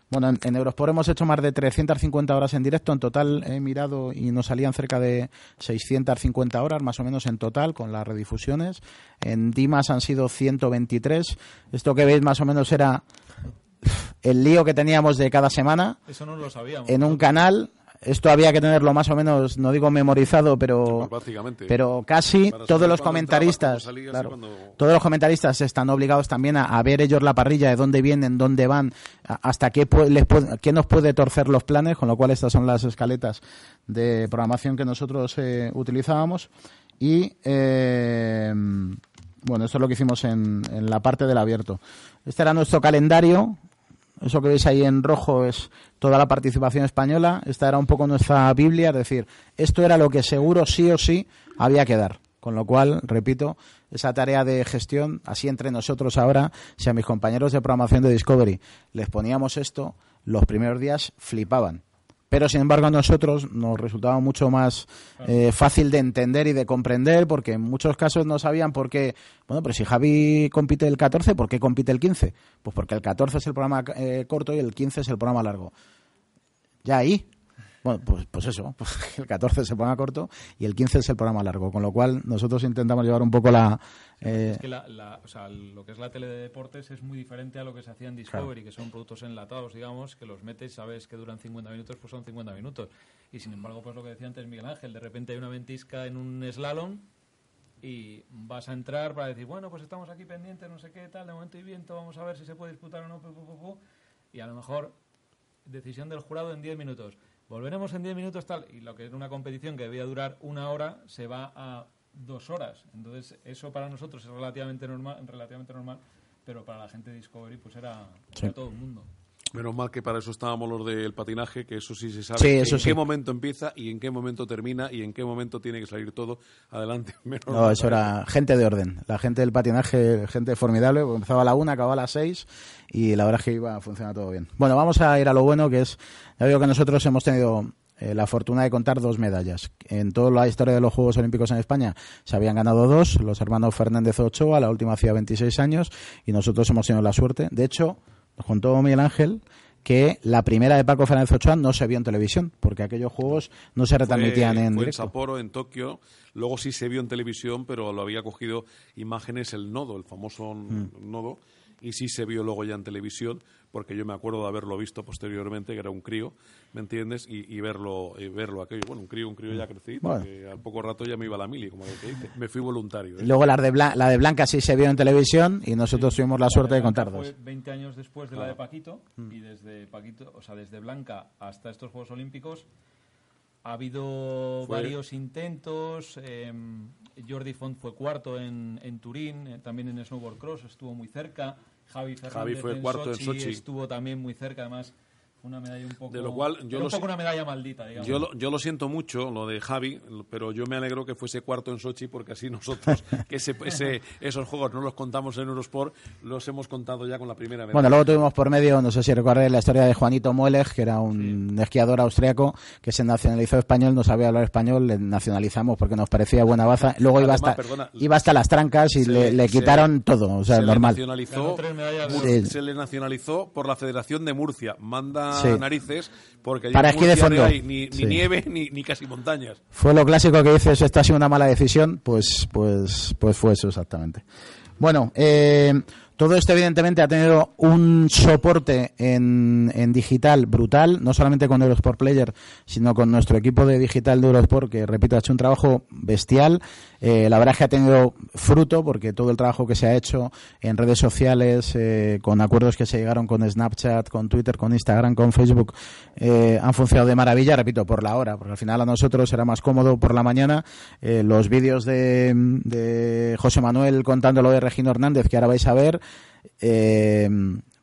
Bueno, en, Eurosport hemos hecho más de 350 horas en directo. En total he mirado y nos salían cerca de 650 horas, más o menos en total, con las redifusiones. En Dimas han sido 123. Esto que veis más o menos era el lío que teníamos de cada semana. Eso no lo sabíamos. En un canal esto había que tenerlo más o menos, no digo memorizado, pero, pero casi todos los comentaristas, todos los comentaristas están obligados también a, ver ellos la parrilla, de dónde vienen, dónde van, hasta qué, les qué nos puede torcer los planes, con lo cual estas son las escaletas de programación que nosotros eh, utilizábamos. Y eh, bueno, esto es lo que hicimos en, en la parte del abierto. Este era nuestro calendario eso que veis ahí en rojo es toda la participación española. Esta era un poco nuestra Biblia, es decir, esto era lo que seguro sí o sí había que dar. Con lo cual, repito, esa tarea de gestión, así entre nosotros ahora, si a mis compañeros de programación de Discovery les poníamos esto, los primeros días flipaban pero sin embargo a nosotros nos resultaba mucho más eh, fácil de entender y de comprender porque en muchos casos no sabían por qué, bueno, pero si Javi compite el 14, ¿por qué compite el 15? Pues porque el 14 es el programa eh, corto y el 15 es el programa largo. Ya ahí bueno, pues, pues eso, pues *laughs* el 14 se programa corto y el 15 es el programa largo, con lo cual nosotros intentamos llevar un poco la... Eh, es que lo que es la tele de deportes es muy diferente a lo que se hacía en Discovery, que son productos enlatados, digamos, que los metes, sabes que duran 50 minutos, pues son 50 minutos. Y sin embargo, pues lo que decía antes Miguel Ángel, de repente hay una ventisca en un slalom y vas a entrar para decir, bueno, pues estamos aquí pendientes, no sé qué tal, de momento y viento, vamos a ver si se puede disputar o no, y a lo mejor decisión del jurado en 10 minutos. Volveremos en 10 minutos tal. Y lo que era una competición que debía durar una hora se va a dos horas. Entonces, eso para nosotros es relativamente normal, relativamente normal pero para la gente de Discovery pues era, Sí. era todo el mundo. Menos mal que para eso estábamos los del patinaje, que eso sí se sabe Sí, en qué momento empieza y en qué momento termina y en qué momento tiene que salir todo adelante. *laughs* Menos No, eso era gente de orden. La gente del patinaje, gente formidable. Empezaba a la una, acababa a las seis y la verdad es que iba a funcionar todo bien. Bueno, vamos a ir a lo bueno, que es, ya digo que nosotros hemos tenido eh, la fortuna de contar dos medallas. En toda la historia de los Juegos Olímpicos en España se habían ganado dos, los hermanos Fernández Ochoa, la última hacía 26 años, y nosotros hemos tenido la suerte. De hecho, nos contó Miguel Ángel que la primera de Paco Fernández Ochoa no se vio en televisión, porque aquellos juegos no se retransmitían fue, en fue directo. Sapporo, en Tokio. Luego sí se vio en televisión, pero lo había cogido imágenes el nodo, el famoso Mm. nodo, y sí se vio luego ya en televisión, porque yo me acuerdo de haberlo visto posteriormente, que era un crío, ¿me entiendes? Y, y verlo y verlo aquello. Bueno, un crío, un crío ya crecido, Bueno. que al poco rato ya me iba a la mili, como el que dice. Me fui voluntario. ¿eh? Luego la de, Blan- la de Blanca sí se vio en televisión y nosotros tuvimos la suerte de Blanca contar dos. Fue 20 años después de la Ah. de Paquito Mm. y desde Paquito, o sea, desde Blanca hasta estos Juegos Olímpicos ha habido Fue- varios intentos. eh, Jordi Font fue cuarto en, en Turín, eh, también en snowboard cross estuvo muy cerca. Javi Fernández fue en cuarto en Sochi estuvo también muy cerca, además fue una medalla un poco De lo cual, yo lo un poco sé- una medalla maldita, digamos. Yo lo, yo lo siento mucho, lo de Javi, pero yo me alegro que fuese cuarto en Sochi porque así *laughs* nosotros, que ese, ese- esos juegos no los contamos en Eurosport, los hemos contado ya con la primera vez. Bueno, luego tuvimos por medio, no sé si recuerdas la historia de Juanito Mueleg, que era un esquiador austriaco que se nacionalizó español, no sabía hablar español, le nacionalizamos porque nos parecía buena baza. Luego iba hasta, perdona, iba hasta las trancas y se le, le- le se- quitaron todo, o sea, se normal. Nacionalizó, se le nacionalizó por la Federación de Murcia. Manda Sí. narices porque Para esquí de fondo. hay ni, ni Sí. nieve ni, ni casi montañas. Fue lo clásico que dices, esta ha sido una mala decisión, pues, pues, pues fue eso exactamente. Bueno, eh, todo esto evidentemente ha tenido un soporte en, en digital brutal, no solamente con Eurosport Player, sino con nuestro equipo de digital de Eurosport, que repito, ha hecho un trabajo bestial. Eh, la verdad es que ha tenido fruto, porque todo el trabajo que se ha hecho en redes sociales, eh, con acuerdos que se llegaron con Snapchat, con Twitter, con Instagram, con Facebook, eh, han funcionado de maravilla, repito, por la hora, porque al final a nosotros era más cómodo por la mañana. los vídeos de, de José Manuel contándolo de Regino Hernández, que ahora vais a ver, eh,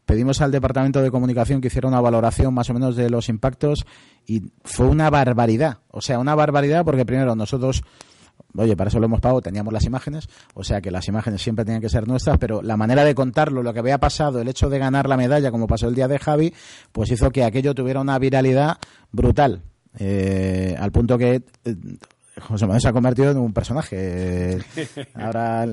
pedimos al departamento de comunicación que hiciera una valoración más o menos de los impactos y fue una barbaridad. O sea, una barbaridad porque primero nosotros, oye, para eso lo hemos pagado, teníamos las imágenes, o sea que las imágenes siempre tenían que ser nuestras, pero la manera de contarlo, lo que había pasado, el hecho de ganar la medalla, como pasó el día de Javi, pues hizo que aquello tuviera una viralidad brutal. Eh, al punto que eh, José Manuel se ha convertido en un personaje. Eh, *laughs* ahora,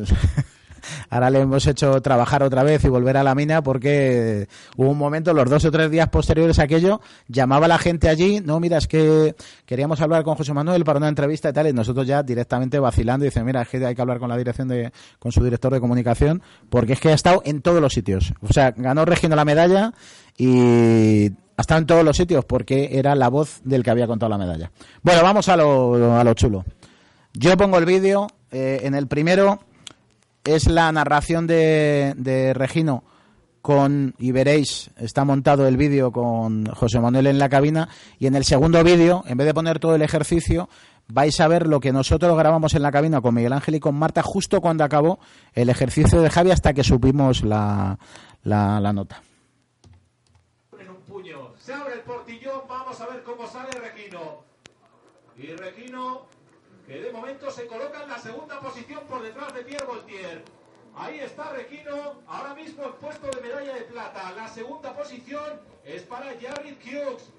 ahora le hemos hecho trabajar otra vez y volver a la mina porque hubo un momento, los dos o tres días posteriores a aquello, llamaba la gente allí, no, mira, es que queríamos hablar con José Manuel para una entrevista y tal, y nosotros ya directamente vacilando, y dicen, mira, es que hay que hablar con la dirección de, con su director de comunicación, porque es que ha estado en todos los sitios. O sea, ganó Regino la medalla y ha estado en todos los sitios porque era la voz del que había contado la medalla. Bueno, vamos a lo, a lo chulo. Yo pongo el vídeo, eh, en el primero es la narración de, Regino con, y veréis, está montado el vídeo con José Manuel en la cabina, y en el segundo vídeo, en vez de poner todo el ejercicio, vais a ver lo que nosotros grabamos en la cabina con Miguel Ángel y con Marta justo cuando acabó el ejercicio de Javi hasta que supimos la, la, nota. Se abre el vamos a ver cómo sale. Y que de momento se coloca en la segunda posición por detrás de Pierre Voltier. Ahí está Requino, ahora mismo en puesto de medalla de plata. La segunda posición es para Jared Hughes.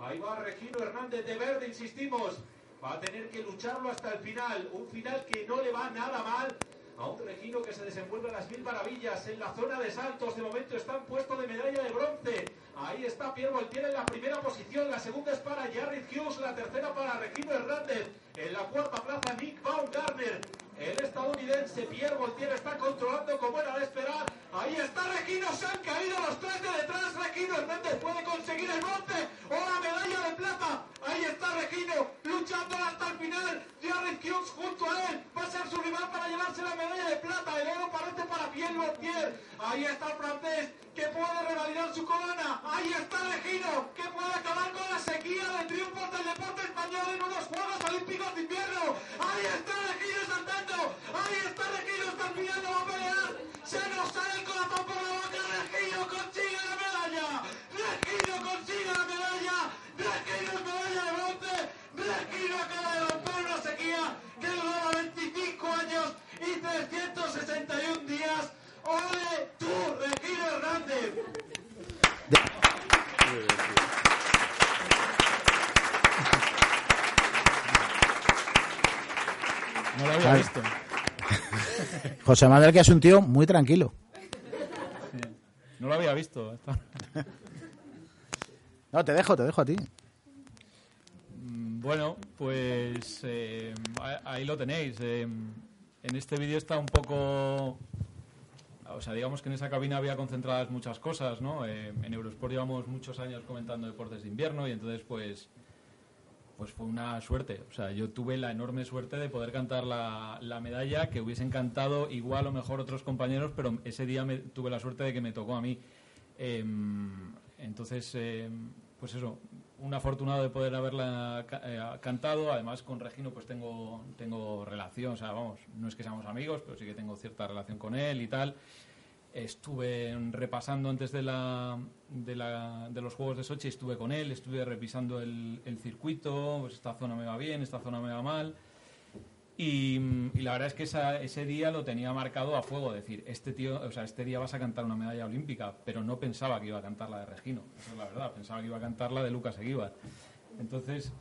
Ahí va Regino Hernández de Verde, insistimos. Va a tener que lucharlo hasta el final. Un final que no le va nada mal a un Regino que se desenvuelve a las mil maravillas en la zona de saltos. De momento está en puesto de medalla de bronce. Ahí está Pierre Voltier en la primera posición. La segunda es para Jared Hughes. La tercera para Regino Hernández. En la cuarta plaza Nick Baumgartner. El estadounidense Pierre Voltier está controlando como era de esperar. Ahí está Regino. Se han caído los tres de detrás. Regino Hernández puede conseguir el bronce o la medalla de plata. Ahí está Regino luchando hasta el final. Jared Hughes junto a él va a ser su rival para llevarse la medalla de plata. El oro parece para Pierre Pierre. Ahí está el francés que puede revalidar su corona. Ahí está Regino que puede acabar con la sequía de triunfos del deporte español en unos Juegos Olímpicos de invierno. Ahí está Regino saltando. Ahí está Regino estampillando va a pelear. Se nos sale el corazón por la boca. Regino consigue la medalla. Regino consigue la medalla. Regino es medalla de bronce. Regino acaba de romper una sequía que duraba 25 años y 361 días. ¡Ole tú, Regino Hernández! No lo había visto. *laughs* José Manuel, que es un tío muy tranquilo. No lo había visto. *laughs* No, te dejo, te dejo a ti. Mm, Bueno, pues eh, ahí lo tenéis. Eh, en este vídeo está un poco... O sea, digamos que en esa cabina había concentradas muchas cosas, ¿no? Eh, en Eurosport llevamos muchos años comentando deportes de invierno y entonces pues pues fue una suerte. O sea, yo tuve la enorme suerte de poder cantar la, la medalla que hubiesen cantado igual o mejor otros compañeros, pero ese día me, tuve la suerte de que me tocó a mí. Em, entonces, em, pues eso, un afortunado de poder haberla eh, cantado. Además, con Regino pues tengo, tengo relación, o sea, vamos, no es que seamos amigos, pero sí que tengo cierta relación con él y tal. Estuve repasando antes de, la, de, la- de los Juegos de Sochi, estuve con él, estuve revisando el, circuito, pues esta zona me va bien, esta zona me va mal. Y, la verdad es que ese día lo tenía marcado a fuego, decir, este tío, o sea, este día vas a cantar una medalla olímpica, pero no pensaba que iba a cantar la de Regino, esa es la verdad, pensaba que iba a cantar la de Lucas Eguíbar. Entonces,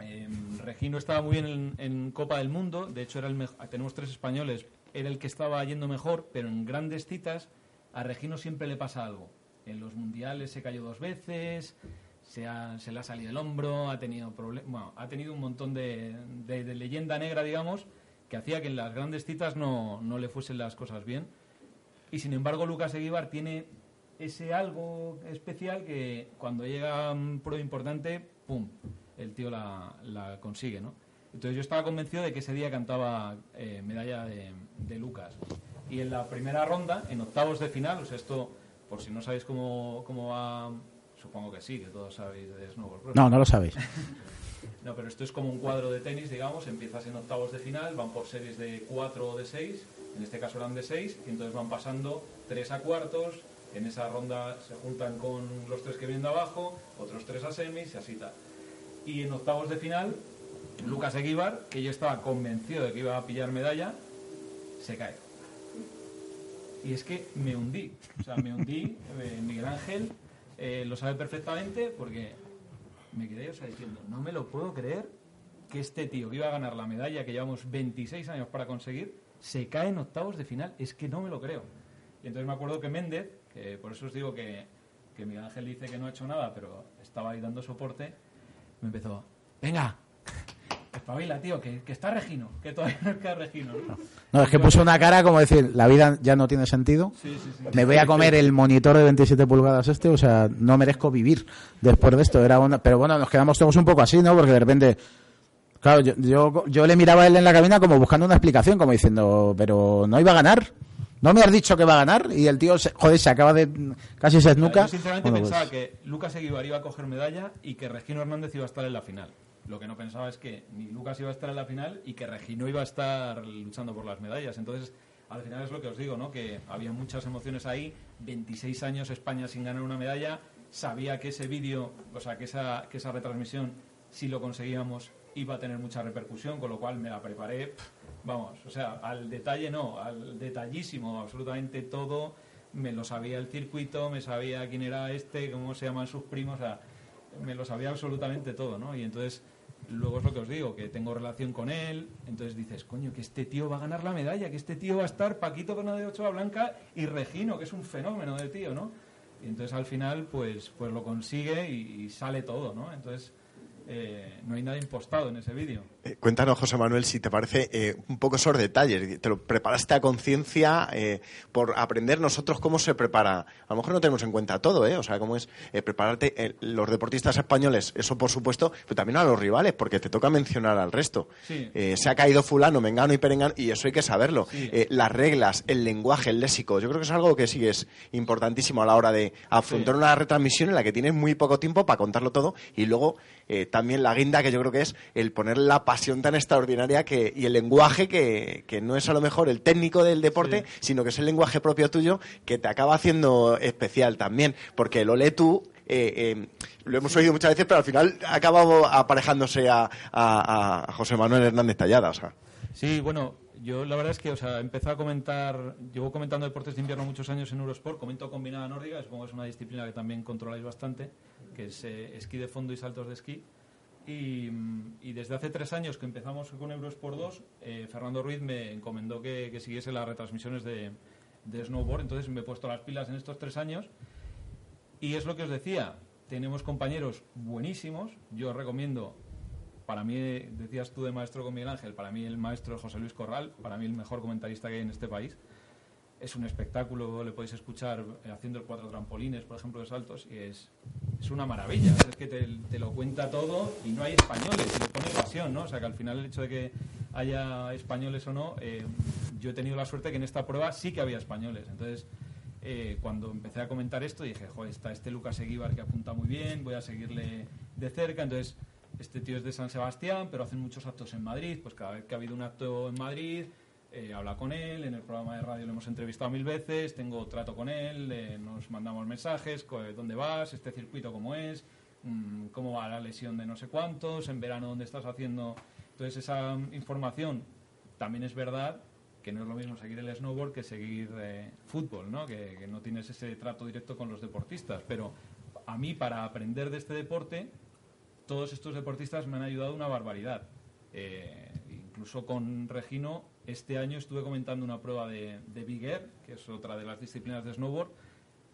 eh, Regino estaba muy bien en, Copa del Mundo, de hecho era el mej- tenemos tres españoles, era el que estaba yendo mejor, pero en grandes citas a Regino siempre le pasa algo. En los mundiales se cayó dos veces, se, ha- se le ha salido el hombro, ha tenido bueno, ha tenido un montón de, leyenda negra, digamos, que hacía que en las grandes citas no, no le fuesen las cosas bien. Y sin embargo, Lucas Eguíbar tiene ese algo especial que cuando llega un prueba importante, ¡pum! El tío la, la consigue, ¿no? Entonces yo estaba convencido de que ese día cantaba eh, medalla de, de Lucas. Y en la primera ronda, en octavos de final, o sea, esto, por si no sabéis cómo, cómo va, supongo que sí, que todos sabéis de snowboard. No, no lo sabéis. *laughs* No, pero esto es como un cuadro de tenis, digamos, empiezas en octavos de final, van por series de 4 o de 6, en este caso eran de 6, y entonces van pasando 3 a cuartos, en esa ronda se juntan con los tres que vienen de abajo, otros 3 a semis y así tal. Y en octavos de final, Lucas Eguíbar, que yo estaba convencido de que iba a pillar medalla, se cae. Y es que me hundí, o sea, me hundí, *laughs* eh, Miguel Ángel eh, lo sabe perfectamente porque me quedé, o sea, diciendo, no me lo puedo creer que este tío que iba a ganar la medalla que llevamos 26 años para conseguir, se cae en octavos de final. Es que no me lo creo. Y entonces me acuerdo que Méndez, que por eso os digo que, que Miguel Ángel dice que no ha hecho nada, pero estaba ahí dando soporte, me empezó, venga, espabila, tío, que, que está Regino, que todavía no está Regino. ¿no? No, es que puso una cara como decir, la vida ya no tiene sentido. Sí, sí, sí. Me voy a comer el monitor de 27 pulgadas este, o sea, no merezco vivir después de esto. Era una... Pero bueno, nos quedamos todos un poco así, ¿no? Porque de repente, claro, yo, yo, yo le miraba a él en la cabina como buscando una explicación, como diciendo, pero no iba a ganar. ¿No me has dicho que va a ganar? Y el tío, se, joder, se acaba de... casi se Yo esnuca. sinceramente Bueno, pensaba pues, que Lucas Eguíbar iba a coger medalla y que Regino Hernández iba a estar en la final. Lo que no pensaba es que ni Lucas iba a estar en la final y que Regino iba a estar luchando por las medallas. Entonces, al final es lo que os digo, ¿no? Que había muchas emociones ahí. 26 años España sin ganar una medalla. Sabía que ese vídeo, o sea, que esa, que esa retransmisión, si lo conseguíamos, iba a tener mucha repercusión, con lo cual me la preparé. Vamos, o sea, al detalle no, al detallísimo, absolutamente todo. Me lo sabía el circuito, me sabía quién era este, cómo se llaman sus primos, o sea, me lo sabía absolutamente todo, ¿no? Y entonces, luego es lo que os digo, que tengo relación con él, entonces dices, coño, que este tío va a ganar la medalla, que este tío va a estar Paquito Bernal de Ochoa Blanca y Regino, que es un fenómeno de tío, ¿no? Y entonces al final, pues, pues lo consigue y, y sale todo, ¿no? Entonces, eh, no hay nada impostado en ese vídeo. Eh, cuéntanos, José Manuel, si te parece eh, un poco esos detalles. ¿Te lo preparaste a conciencia eh, por aprender nosotros cómo se prepara? A lo mejor no tenemos en cuenta todo, ¿eh? O sea, cómo es prepararte los deportistas españoles, eso por supuesto, pero también a los rivales, porque te toca mencionar al resto. Sí. Se ha caído fulano, mengano y perengano, y eso hay que saberlo. Sí. Las reglas, el lenguaje, el léxico, yo creo que es algo que sí es importantísimo a la hora de afrontar Sí. una retransmisión en la que tienes muy poco tiempo para contarlo todo y luego también la guinda que yo creo que es el poner la pasión tan extraordinaria que, y el lenguaje que, que no es a lo mejor el técnico del deporte, sino que es el lenguaje propio tuyo que te acaba haciendo especial también, porque lo lee tú. eh, eh, lo hemos oído muchas veces, pero al final ha acabado aparejándose a, a- a José Manuel Hernández Tallada. O sea. Sí, bueno, yo la verdad es que, o sea, empezado a comentar, llevo comentando deportes de invierno muchos años en Eurosport, comento combinada nórdica, supongo que es una disciplina que también controláis bastante, que es eh, esquí de fondo y saltos de esquí. Y, desde hace tres años que empezamos con Eurosport 2, eh, Fernando Ruiz me encomendó que, siguiese las retransmisiones de, snowboard, entonces me he puesto las pilas en estos tres años y es lo que os decía, tenemos compañeros buenísimos. Yo os recomiendo, para mí, decías tú de maestro con Miguel Ángel, para mí el maestro es José Luis Corral, para mí el mejor comentarista que hay en este país. Es un espectáculo, le podéis escuchar eh, haciendo cuatro trampolines, por ejemplo, de saltos, y es, es una maravilla. Es que te, te lo cuenta todo y no hay españoles, y le pone pasión, ¿no? O sea, que al final el hecho de que haya españoles o no, eh, yo he tenido la suerte que en esta prueba sí que había españoles. Entonces, eh, cuando empecé a comentar esto dije, joder, está este Lucas Eguíbar que apunta muy bien, voy a seguirle de cerca. Entonces, este tío es de San Sebastián, pero hacen muchos actos en Madrid. Pues cada vez que ha habido un acto en Madrid, eh, habla con él. En el programa de radio lo hemos entrevistado mil veces, tengo trato con él, eh, nos mandamos mensajes, co- ¿dónde vas? ¿Este circuito cómo es? Mm, ¿Cómo va la lesión de no sé cuántos? ¿En verano dónde estás haciendo? Entonces, esa mm, información también es verdad que no es lo mismo seguir el snowboard que seguir eh, fútbol, ¿no? Que, no tienes ese trato directo con los deportistas. Pero a mí, para aprender de este deporte, todos estos deportistas me han ayudado una barbaridad. Eh, incluso con Regino, este año estuve comentando una prueba de, de Big Air, que es otra de las disciplinas de snowboard.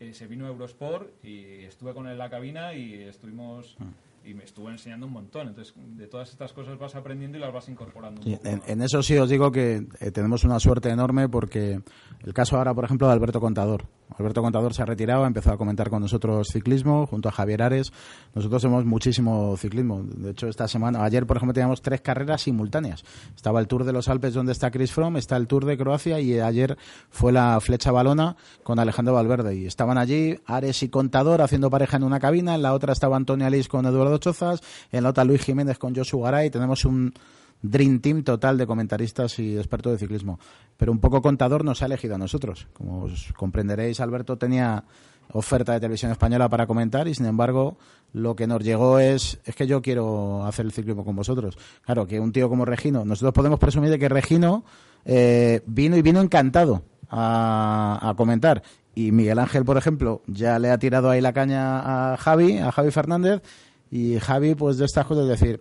Eh, se vino Eurosport y estuve con él en la cabina y estuvimos y me estuvo enseñando un montón. Entonces, de todas estas cosas vas aprendiendo y las vas incorporando. un Sí, poco, en, ¿no? en eso sí os digo que eh, tenemos una suerte enorme porque el caso ahora, por ejemplo, de Alberto Contador. Alberto Contador se ha retirado, ha empezado a comentar con nosotros ciclismo junto a Javier Ares. Nosotros hemos muchísimo ciclismo. De hecho, esta semana, ayer, por ejemplo, teníamos tres carreras simultáneas. Estaba el Tour de los Alpes donde está Chris Froome, está el Tour de Croacia y ayer fue la Flecha Balona con Alejandro Valverde. Y estaban allí Ares y Contador haciendo pareja en una cabina, en la otra estaba Antonio Alís con Eduardo Chozas, en la otra Luis Jiménez con Josu Garay. Tenemos un Dream Team total de comentaristas y expertos de ciclismo. Pero un poco contador nos ha elegido a nosotros. Como os comprenderéis, Alberto tenía oferta de televisión española para comentar y sin embargo lo que nos llegó es es que yo quiero hacer el ciclismo con vosotros. Claro, que un tío como Regino, nosotros podemos presumir de que Regino eh, vino y vino encantado a, a comentar. Y Miguel Ángel, por ejemplo, ya le ha tirado ahí la caña a Javi, a Javi Fernández, y Javi, pues de estas cosas, es decir,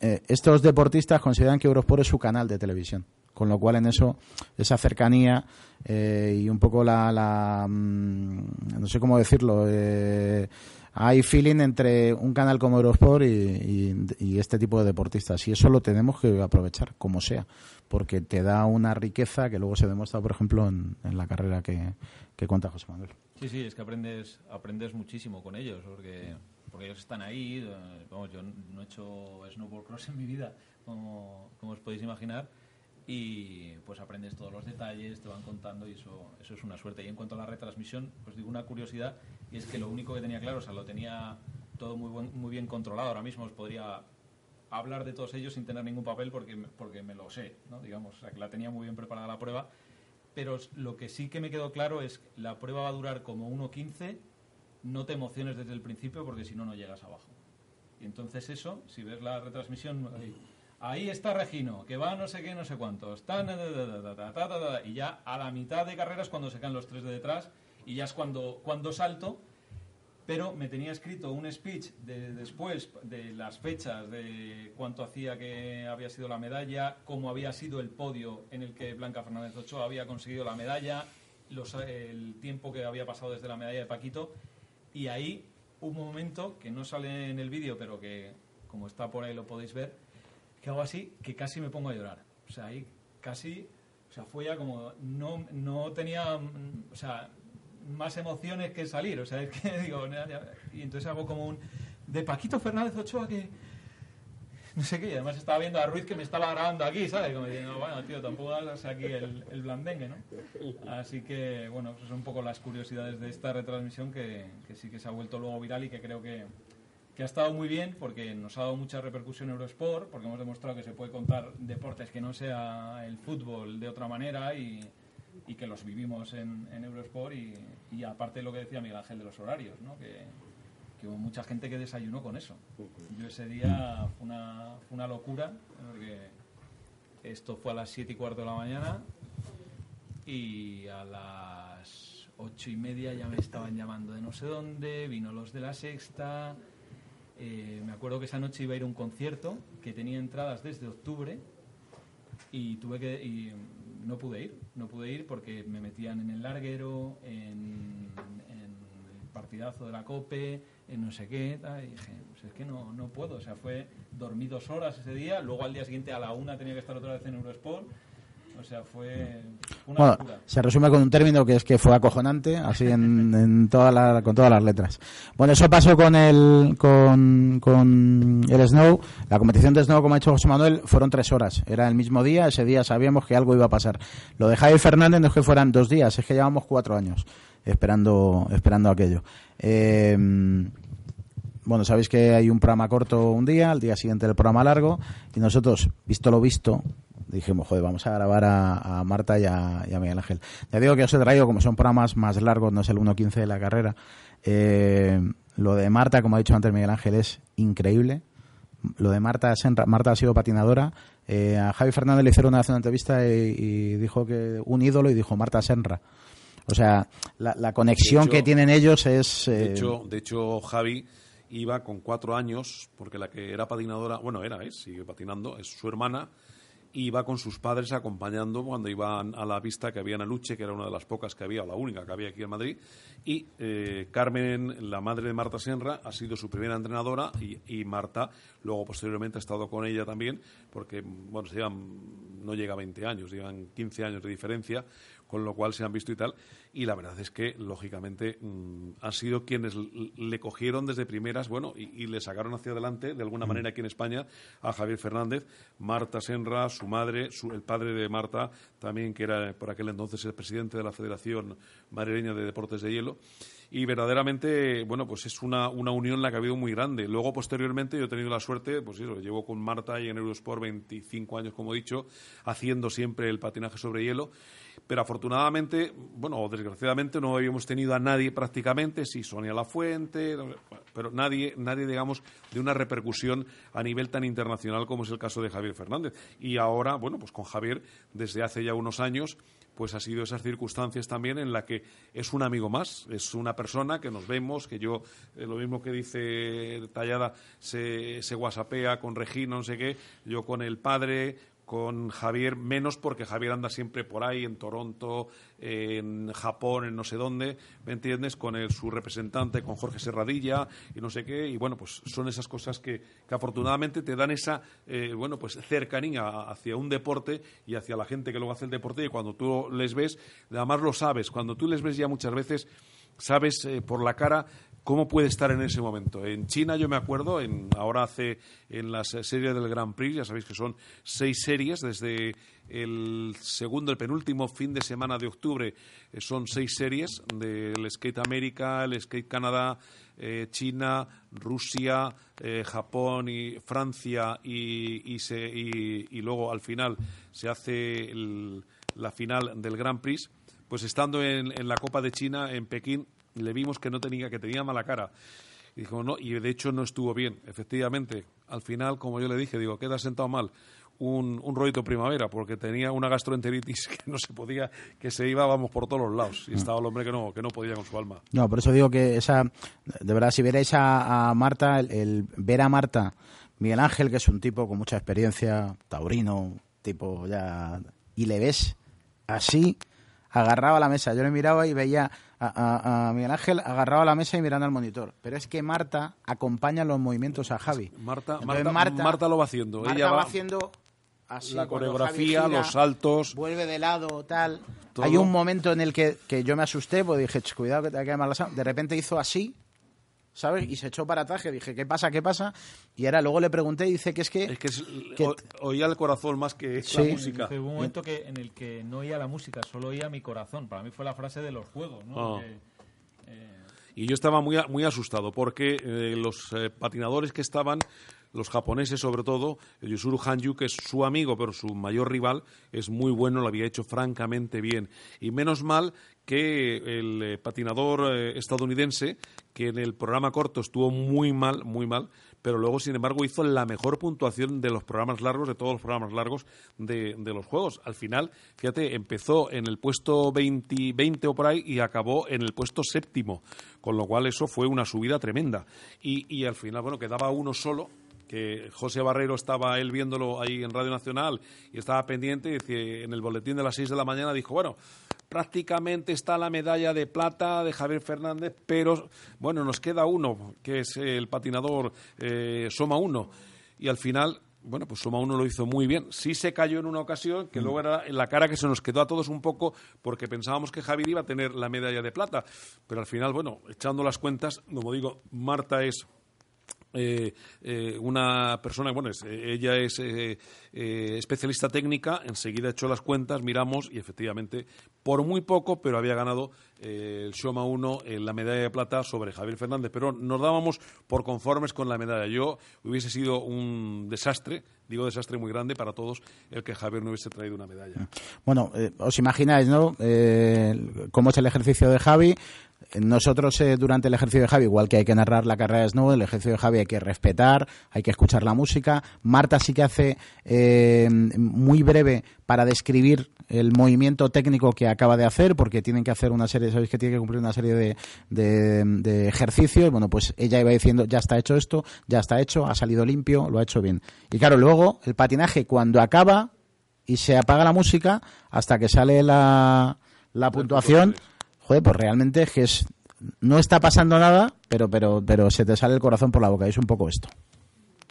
eh, estos deportistas consideran que Eurosport es su canal de televisión. Con lo cual, en eso, esa cercanía eh, y un poco la. la, mm, no sé cómo decirlo. eh, hay feeling entre un canal como Eurosport y, este tipo de deportistas. Y eso lo tenemos que aprovechar, como sea. Porque te da una riqueza que luego se demuestra, por ejemplo, en, la carrera que, que cuenta José Manuel. Sí, sí, es que aprendes, aprendes muchísimo con ellos, porque, porque ellos están ahí. eh, vamos, yo no he hecho snowboard cross en mi vida, como, como os podéis imaginar, y pues aprendes todos los detalles, te van contando y eso, eso es una suerte. Y en cuanto a la retransmisión, pues digo una curiosidad, y es que lo único que tenía claro, o sea, lo tenía todo muy, buen- muy bien controlado. Ahora mismo os podría hablar de todos ellos sin tener ningún papel porque, porque me lo sé, ¿no? digamos, o sea, que la tenía muy bien preparada la prueba. Pero lo que sí que me quedó claro es que la prueba va a durar como 1.15, no te emociones desde el principio porque si no, no llegas abajo. Y entonces eso, si ves la retransmisión, ahí, está Regino, que va no sé qué, no sé ta, ta, y ya a la mitad de carreras cuando se caen los tres de detrás y ya es cuando, cuando salto pero me tenía escrito un speech de, después de las fechas, de cuánto hacía que había sido la medalla, cómo había sido el podio en el que Blanca Fernández Ochoa había conseguido la medalla, los- el tiempo que había pasado desde la medalla de Paquito, y ahí un momento que no sale en el vídeo, pero que como está por ahí lo podéis ver, que hago así, que casi me pongo a llorar. O sea, ahí casi, o sea, fue ya como, no, no tenía, o sea, más emociones que salir, o sea, es que *laughs* digo, y entonces hago como un, de Paquito Fernández Ochoa que, no sé qué, y además estaba viendo a Ruiz que me estaba grabando aquí, ¿sabes? Como diciendo, bueno, tío, tampoco hagas aquí el, el blandengue, ¿no? Así que, bueno, pues son un poco las curiosidades de esta retransmisión que, sí que se ha vuelto luego viral y que creo que, que ha estado muy bien porque nos ha dado mucha repercusión Eurosport, porque hemos demostrado que se puede contar deportes que no sea el fútbol de otra manera y, que los vivimos en, en Eurosport y, y aparte lo que decía Miguel Ángel de los horarios, ¿no? Que hubo mucha gente que desayunó con eso. Yo ese día fue una, fue una locura porque esto fue a las 7 y cuarto de la mañana y a las ocho y media ya me estaban llamando de no sé dónde, vino los de la sexta. eh, me acuerdo que esa noche iba a ir a un concierto que tenía entradas desde octubre y tuve que y no pude ir, no pude ir porque me metían en el larguero, en, en el partidazo de la Cope, en no sé qué, y dije, pues es que no, no puedo, o sea, fue dormí dos horas ese día, luego al día siguiente a la una tenía que estar otra vez en Eurosport, o sea, fue una Bueno, locura. se resume con un término que es que fue acojonante, así en, *laughs* en toda la- con todas las letras. Bueno, eso pasó con el, con, con el Snow. La competición de Snow, como ha dicho José Manuel, fueron tres horas. Era el mismo día, ese día sabíamos que algo iba a pasar. Lo de Javier Fernández no es que fueran dos días, es que llevamos cuatro años esperando, esperando aquello. Eh, bueno, sabéis que hay un programa corto un día, al día siguiente el programa largo, y nosotros, visto lo visto, dijimos, joder, vamos a grabar a, a Marta y a, y a Miguel Ángel. Ya digo que os he traído, como son programas más largos, no es el 1.15 de la carrera, eh, lo de Marta, como ha dicho antes Miguel Ángel, es increíble. Lo de Marta Senra, Marta ha sido patinadora. Eh, a Javi Fernández le hicieron una, entrevista y, y dijo que un ídolo y dijo Marta Senra. O sea, la, la conexión hecho- que tienen ellos es... De eh, hecho, de hecho, Javi iba con cuatro años, porque la que era patinadora, bueno, era, ¿eh? sigue patinando, es su hermana, iba con sus padres acompañando cuando iban a la pista que había en Aluche, que era una de las pocas que había, o la única que había aquí en Madrid. Y eh, Carmen, la madre de Marta Senra, ha sido su primera entrenadora y, y Marta luego posteriormente ha estado con ella también, porque bueno, se llevan, no llega a 20 años, llevan 15 años de diferencia, con lo cual se han visto y tal. Y la verdad es que, lógicamente, mm, han sido quienes le cogieron desde primeras, bueno, y, y le sacaron hacia adelante, de alguna manera aquí en España, a Javier Fernández, Marta Senra, su madre, su- el padre de Marta, también que era por aquel entonces el presidente de la Federación Madrileña de Deportes de Hielo. Y verdaderamente, bueno, pues es una, una unión la que ha habido muy grande. Luego, posteriormente, yo he tenido la suerte, pues eso, llevo con Marta y en Eurosport 25 años, como he dicho, haciendo siempre el patinaje sobre hielo. Pero afortunadamente, bueno, o desgraciadamente no habíamos tenido a nadie prácticamente, sí, Sonia Lafuente, pero nadie, nadie, digamos, de una repercusión a nivel tan internacional como es el caso de Javier Fernández. Y ahora, bueno, pues con Javier, desde hace ya unos años, pues ha sido esas circunstancias también en la que es un amigo más, es una persona que nos vemos, que yo, eh, lo mismo que dice Tallada, se, se whatsappea con Regina, no sé qué, yo con el padre, con Javier, menos porque Javier anda siempre por ahí, en Toronto, en Japón, en no sé dónde, ¿me entiendes? Con el, su representante, con Jorge Serradilla y no sé qué, y bueno, pues son esas cosas que, que afortunadamente te dan esa, eh, bueno, pues cercanía hacia un deporte y hacia la gente que luego hace el deporte y cuando tú les ves, además lo sabes, cuando tú les ves ya muchas veces, sabes eh, por la cara cómo puede estar en ese momento. En China yo me acuerdo, en, ahora hace en las series del Grand Prix, ya sabéis que son seis series, desde el segundo, el penúltimo fin de semana de octubre, eh, son seis series del Skate América, el Skate Canadá, eh, China, Rusia, Japón y Francia y, y, se- y- y luego al final se hace el- la final del Grand Prix pues estando en, la Copa de China en Pekín le vimos que no tenía que tenía mala cara. Y no y de hecho no estuvo bien. Efectivamente al final como yo le dije digo queda sentado mal un, un primavera porque tenía una gastroenteritis *laughs* que no se podía que se iba vamos por todos los lados. Y estaba el hombre que no que no podía con su alma No, por eso digo que esa, de verdad, si vierais a, Marta, el ver a Marta, Miguel Ángel, que es un tipo con mucha experiencia, taurino, tipo ya, y le ves así, agarraba la mesa. Yo le miraba y veía a, a- a Miguel Ángel agarrado a la mesa y mirando al monitor. Pero es que Marta acompaña los movimientos a Javi. Marta, Entonces, Marta, Marta lo va haciendo. Marta Ella va va haciendo así, la coreografía, gira, los saltos. Vuelve de lado, tal. Todo. Hay un momento en el que, que yo me asusté, porque dije, "Ch, cuidado que te va a quedar mal la sa-". De repente hizo así, ¿sabes? Y se echó para atrás, que dije, ¿qué pasa, qué pasa? Y ahora luego le pregunté y dice que es que... Es que es- que- o- oía el corazón más que Sí. la música. Hubo un momento que, en el que no oía la música, solo oía mi corazón. Para mí fue la frase de los juegos, ¿no? Ah. Que, eh, Y yo estaba muy, a- muy asustado porque eh, los eh, patinadores que estaban, los japoneses sobre todo, Yusuru Hanyu, que es su amigo pero su mayor rival, es muy bueno, lo había hecho francamente bien. Y menos mal que el eh, patinador eh, estadounidense, que en el programa corto estuvo muy mal, muy mal, pero luego, sin embargo, hizo la mejor puntuación de los programas largos, de todos los programas largos de, de los juegos. Al final, fíjate, empezó en el puesto 20, 20 o por ahí y acabó en el puesto séptimo, con lo cual eso fue una subida tremenda. Y, y al final, bueno, quedaba uno solo, que José Barrero estaba él viéndolo ahí en Radio Nacional y estaba pendiente y en el boletín de las 6 de la mañana dijo, bueno, prácticamente está la medalla de plata de Javier Fernández, pero bueno, nos queda uno, que es el patinador eh, Soma 1. Y al final, bueno, pues Soma 1 lo hizo muy bien. Sí se cayó en una ocasión, que luego era en la cara que se nos quedó a todos un poco, porque pensábamos que Javier iba a tener la medalla de plata. Pero al final, bueno, echando las cuentas, como digo, Marta es eh, eh, una persona, bueno, es- eh, ella es especialista técnica, enseguida echó las cuentas, miramos y efectivamente, por muy poco, pero había ganado el Shoma 1 en la medalla de plata sobre Javier Fernández, pero nos dábamos por conformes con la medalla. Yo hubiese sido un desastre, digo desastre muy grande para todos, el que Javier no hubiese traído una medalla. Bueno, os imagináis, ¿no? Cómo es el ejercicio de Javi. Nosotros eh, durante el ejercicio de Javi, igual que hay que narrar la carrera de Snow, el ejercicio de Javi hay que respetar, hay que escuchar la música. Marta sí que hace eh, muy breve para describir el movimiento técnico que acaba de hacer, porque tienen que hacer una serie, sabéis que tiene que cumplir una serie de, de- de ejercicios. Bueno, pues ella iba diciendo, ya está hecho esto, ya está hecho, ha salido limpio, lo ha hecho bien. Y claro, luego el patinaje cuando acaba y se apaga la música hasta que sale la, la puntuación, pues realmente es que es, no está pasando nada, pero, pero, pero se te sale el corazón por la boca. Es un poco esto.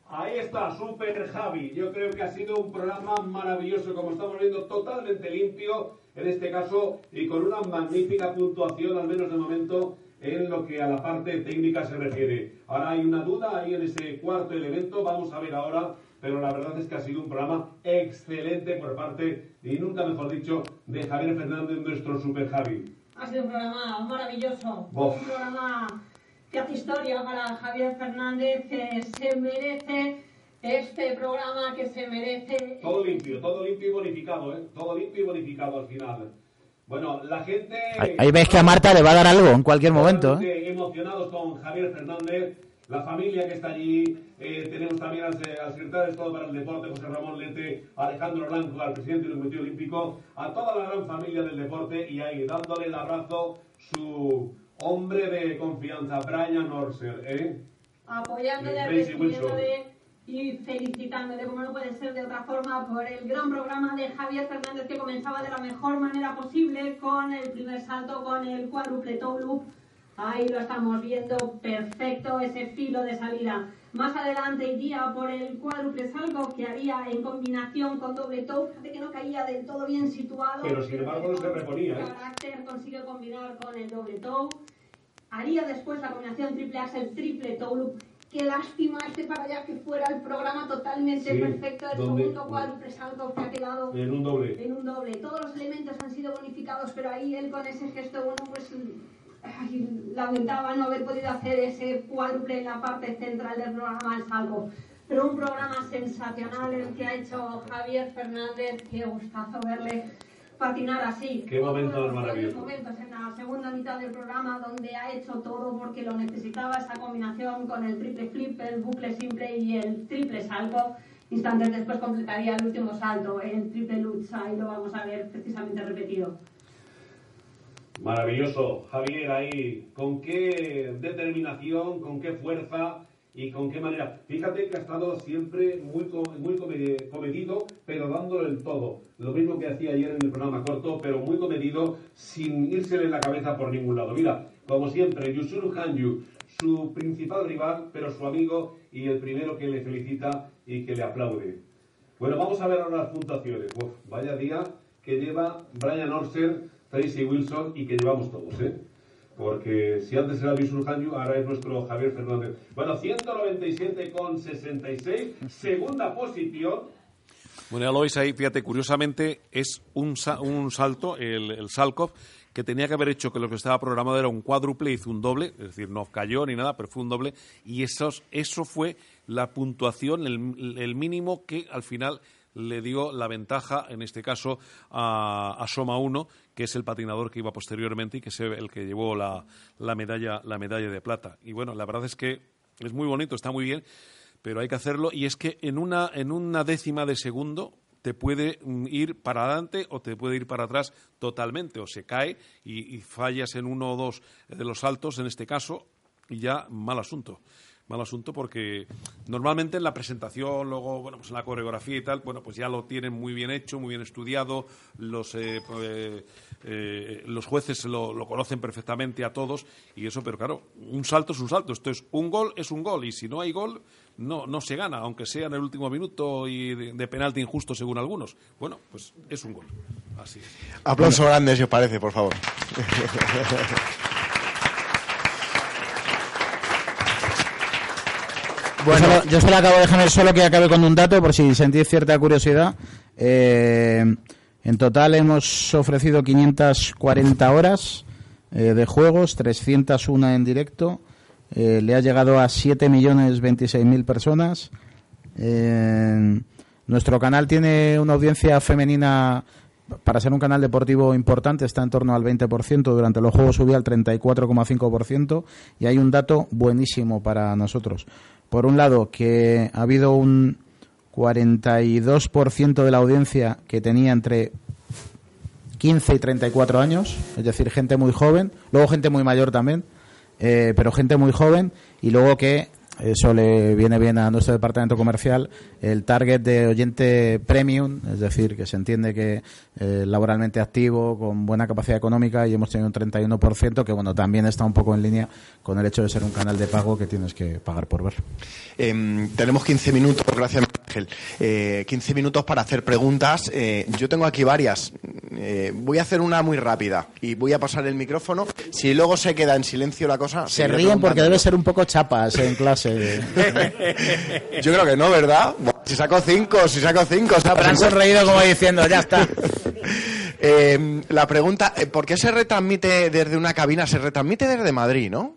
Ahí está, Super Javi. Yo creo que ha sido un programa maravilloso, como estamos viendo, totalmente limpio, en este caso, y con una magnífica puntuación, al menos de momento, en lo que a la parte técnica se refiere. Ahora hay una duda ahí en ese cuarto elemento, vamos a ver ahora, pero la verdad es que ha sido un programa excelente por parte, y nunca mejor dicho, de Javier Fernández, nuestro Super Javi. Ha sido un programa maravilloso. Bof. Un programa que hace historia para Javier Fernández. que se merece este programa, que se merece. Todo limpio, todo limpio y bonificado, ¿eh? Todo limpio y bonificado al final. Bueno, la gente... Ahí, ahí ves que a Marta le va a dar algo en cualquier momento. ¿eh? Emocionados con Javier Fernández, la familia que está allí. eh, tenemos también al, al secretario de Estado para el Deporte, José Ramón Lete, a Alejandro Blanco, al presidente del Comité Olímpico, a toda la gran familia del deporte y ahí dándole el abrazo su hombre de confianza, Brian Orser. ¿eh? apoyándole, recibiéndole y felicitándole, como no puede ser de otra forma, por el gran programa de Javier Fernández que comenzaba de la mejor manera posible con el primer salto, con el cuádruple loop. Ahí lo estamos viendo, perfecto ese filo de salida. Más adelante iría por el cuádruple salto que haría en combinación con doble toe, fíjate que no caía del todo bien situado. Pero sin embargo no se reponía. ¿eh? carácter consigue combinar con el doble toe. Haría después la combinación triple axel, triple toe loop. Qué lástima este para allá que fuera el programa totalmente Sí, perfecto. El donde- segundo cuádruple salto que ha quedado En un doble. en un doble. Todos los elementos han sido bonificados, pero ahí él con ese gesto, bueno, pues ay, lamentaba no haber podido hacer ese cuádruple en la parte central del programa El Salvo. Pero un programa sensacional el que ha hecho Javier Fernández. Qué gustazo verle patinar así. Qué momentos maravillosos. momentos en la segunda mitad del programa donde ha hecho todo porque lo necesitaba esa combinación con el triple flip, el bucle simple y el triple salto. Instantes después completaría el último salto, el triple lucha, y lo vamos a ver precisamente repetido. Maravilloso, Javier, ahí, con qué determinación, con qué fuerza y con qué manera. Fíjate que ha estado siempre muy, muy come- comedido, pero dándole el todo. Lo mismo que hacía ayer en el programa corto, pero muy comedido, sin írsele en la cabeza por ningún lado. Mira, como siempre, Yusuru Hanyu, su principal rival, pero su amigo y el primero que le felicita y que le aplaude. Bueno, vamos a ver ahora las puntuaciones. Vaya día que lleva Brian Orser, Tracy Wilson y que llevamos todos, ¿eh? Porque si antes era Bisul Hanyu, ahora es nuestro Javier Fernández. Bueno, 197,66, segunda posición. Bueno, ya lo veis ahí, fíjate, curiosamente es un, un salto, el, el Salkov, que tenía que haber hecho que lo que estaba programado era un cuádruple, hizo un doble, es decir, no cayó ni nada, pero fue un doble, y esos, eso fue la puntuación, el, el mínimo que al final le dio la ventaja, en este caso, a, Soma 1, que es el patinador que iba posteriormente y que es el que llevó la, la medalla, la medalla de plata. Y bueno, la verdad es que es muy bonito, está muy bien, pero hay que hacerlo. Y es que en una, en una décima de segundo te puede mm, ir para adelante o te puede ir para atrás totalmente. O se cae y, y fallas en uno o dos de los saltos en este caso y ya mal asunto mal asunto porque normalmente en la presentación, luego, bueno, pues en la coreografía y tal, bueno, pues ya lo tienen muy bien hecho, muy bien estudiado, los, eh, eh, eh, los jueces lo, lo conocen perfectamente a todos y eso, pero claro, un salto es un salto, esto es un gol, es un gol y si no hay gol, no, no se gana, aunque sea en el último minuto y de, de penalti injusto según algunos. Bueno, pues es un gol. Así es. Aplauso grande, si os parece, por favor. *laughs* Bueno, yo solo, yo acabo de dejarme solo que acabe con un dato por si sentís cierta curiosidad. Eh, en total hemos ofrecido 540 horas eh, de juegos, 301 en directo. Eh, le ha llegado a 7.026.000 personas. Nuestro canal tiene una audiencia femenina para ser un canal deportivo importante está en torno al 20%, durante los juegos subía al 34,5% y hay un dato buenísimo para nosotros. Por un lado, que ha habido un 42% de la audiencia que tenía entre 15 y 34 años, es decir, gente muy joven, luego gente muy mayor también, eh, pero gente muy joven y luego que eso le viene bien a nuestro departamento comercial, el target de oyente premium, es decir, que se entiende que eh, laboralmente activo, con buena capacidad económica y hemos tenido un 31%, que bueno, también está un poco en línea con el hecho de ser un canal de pago que tienes que pagar por ver. Em, tenemos 15 minutos, gracias Ángel. Eh, 15 minutos para hacer preguntas. Eh, yo tengo aquí varias. Eh, voy a hacer una muy rápida y voy a pasar el micrófono. Si luego se queda en silencio la cosa. Se ríen porque debe ser un poco chapas en clase. Yo creo que no, ¿verdad? Si saco cinco, si saco cinco. o sea, Habrán sonreído como diciendo, ya está. *laughs* Eh, la pregunta, eh, ¿por qué se retransmite desde una cabina? Se retransmite desde Madrid, ¿no?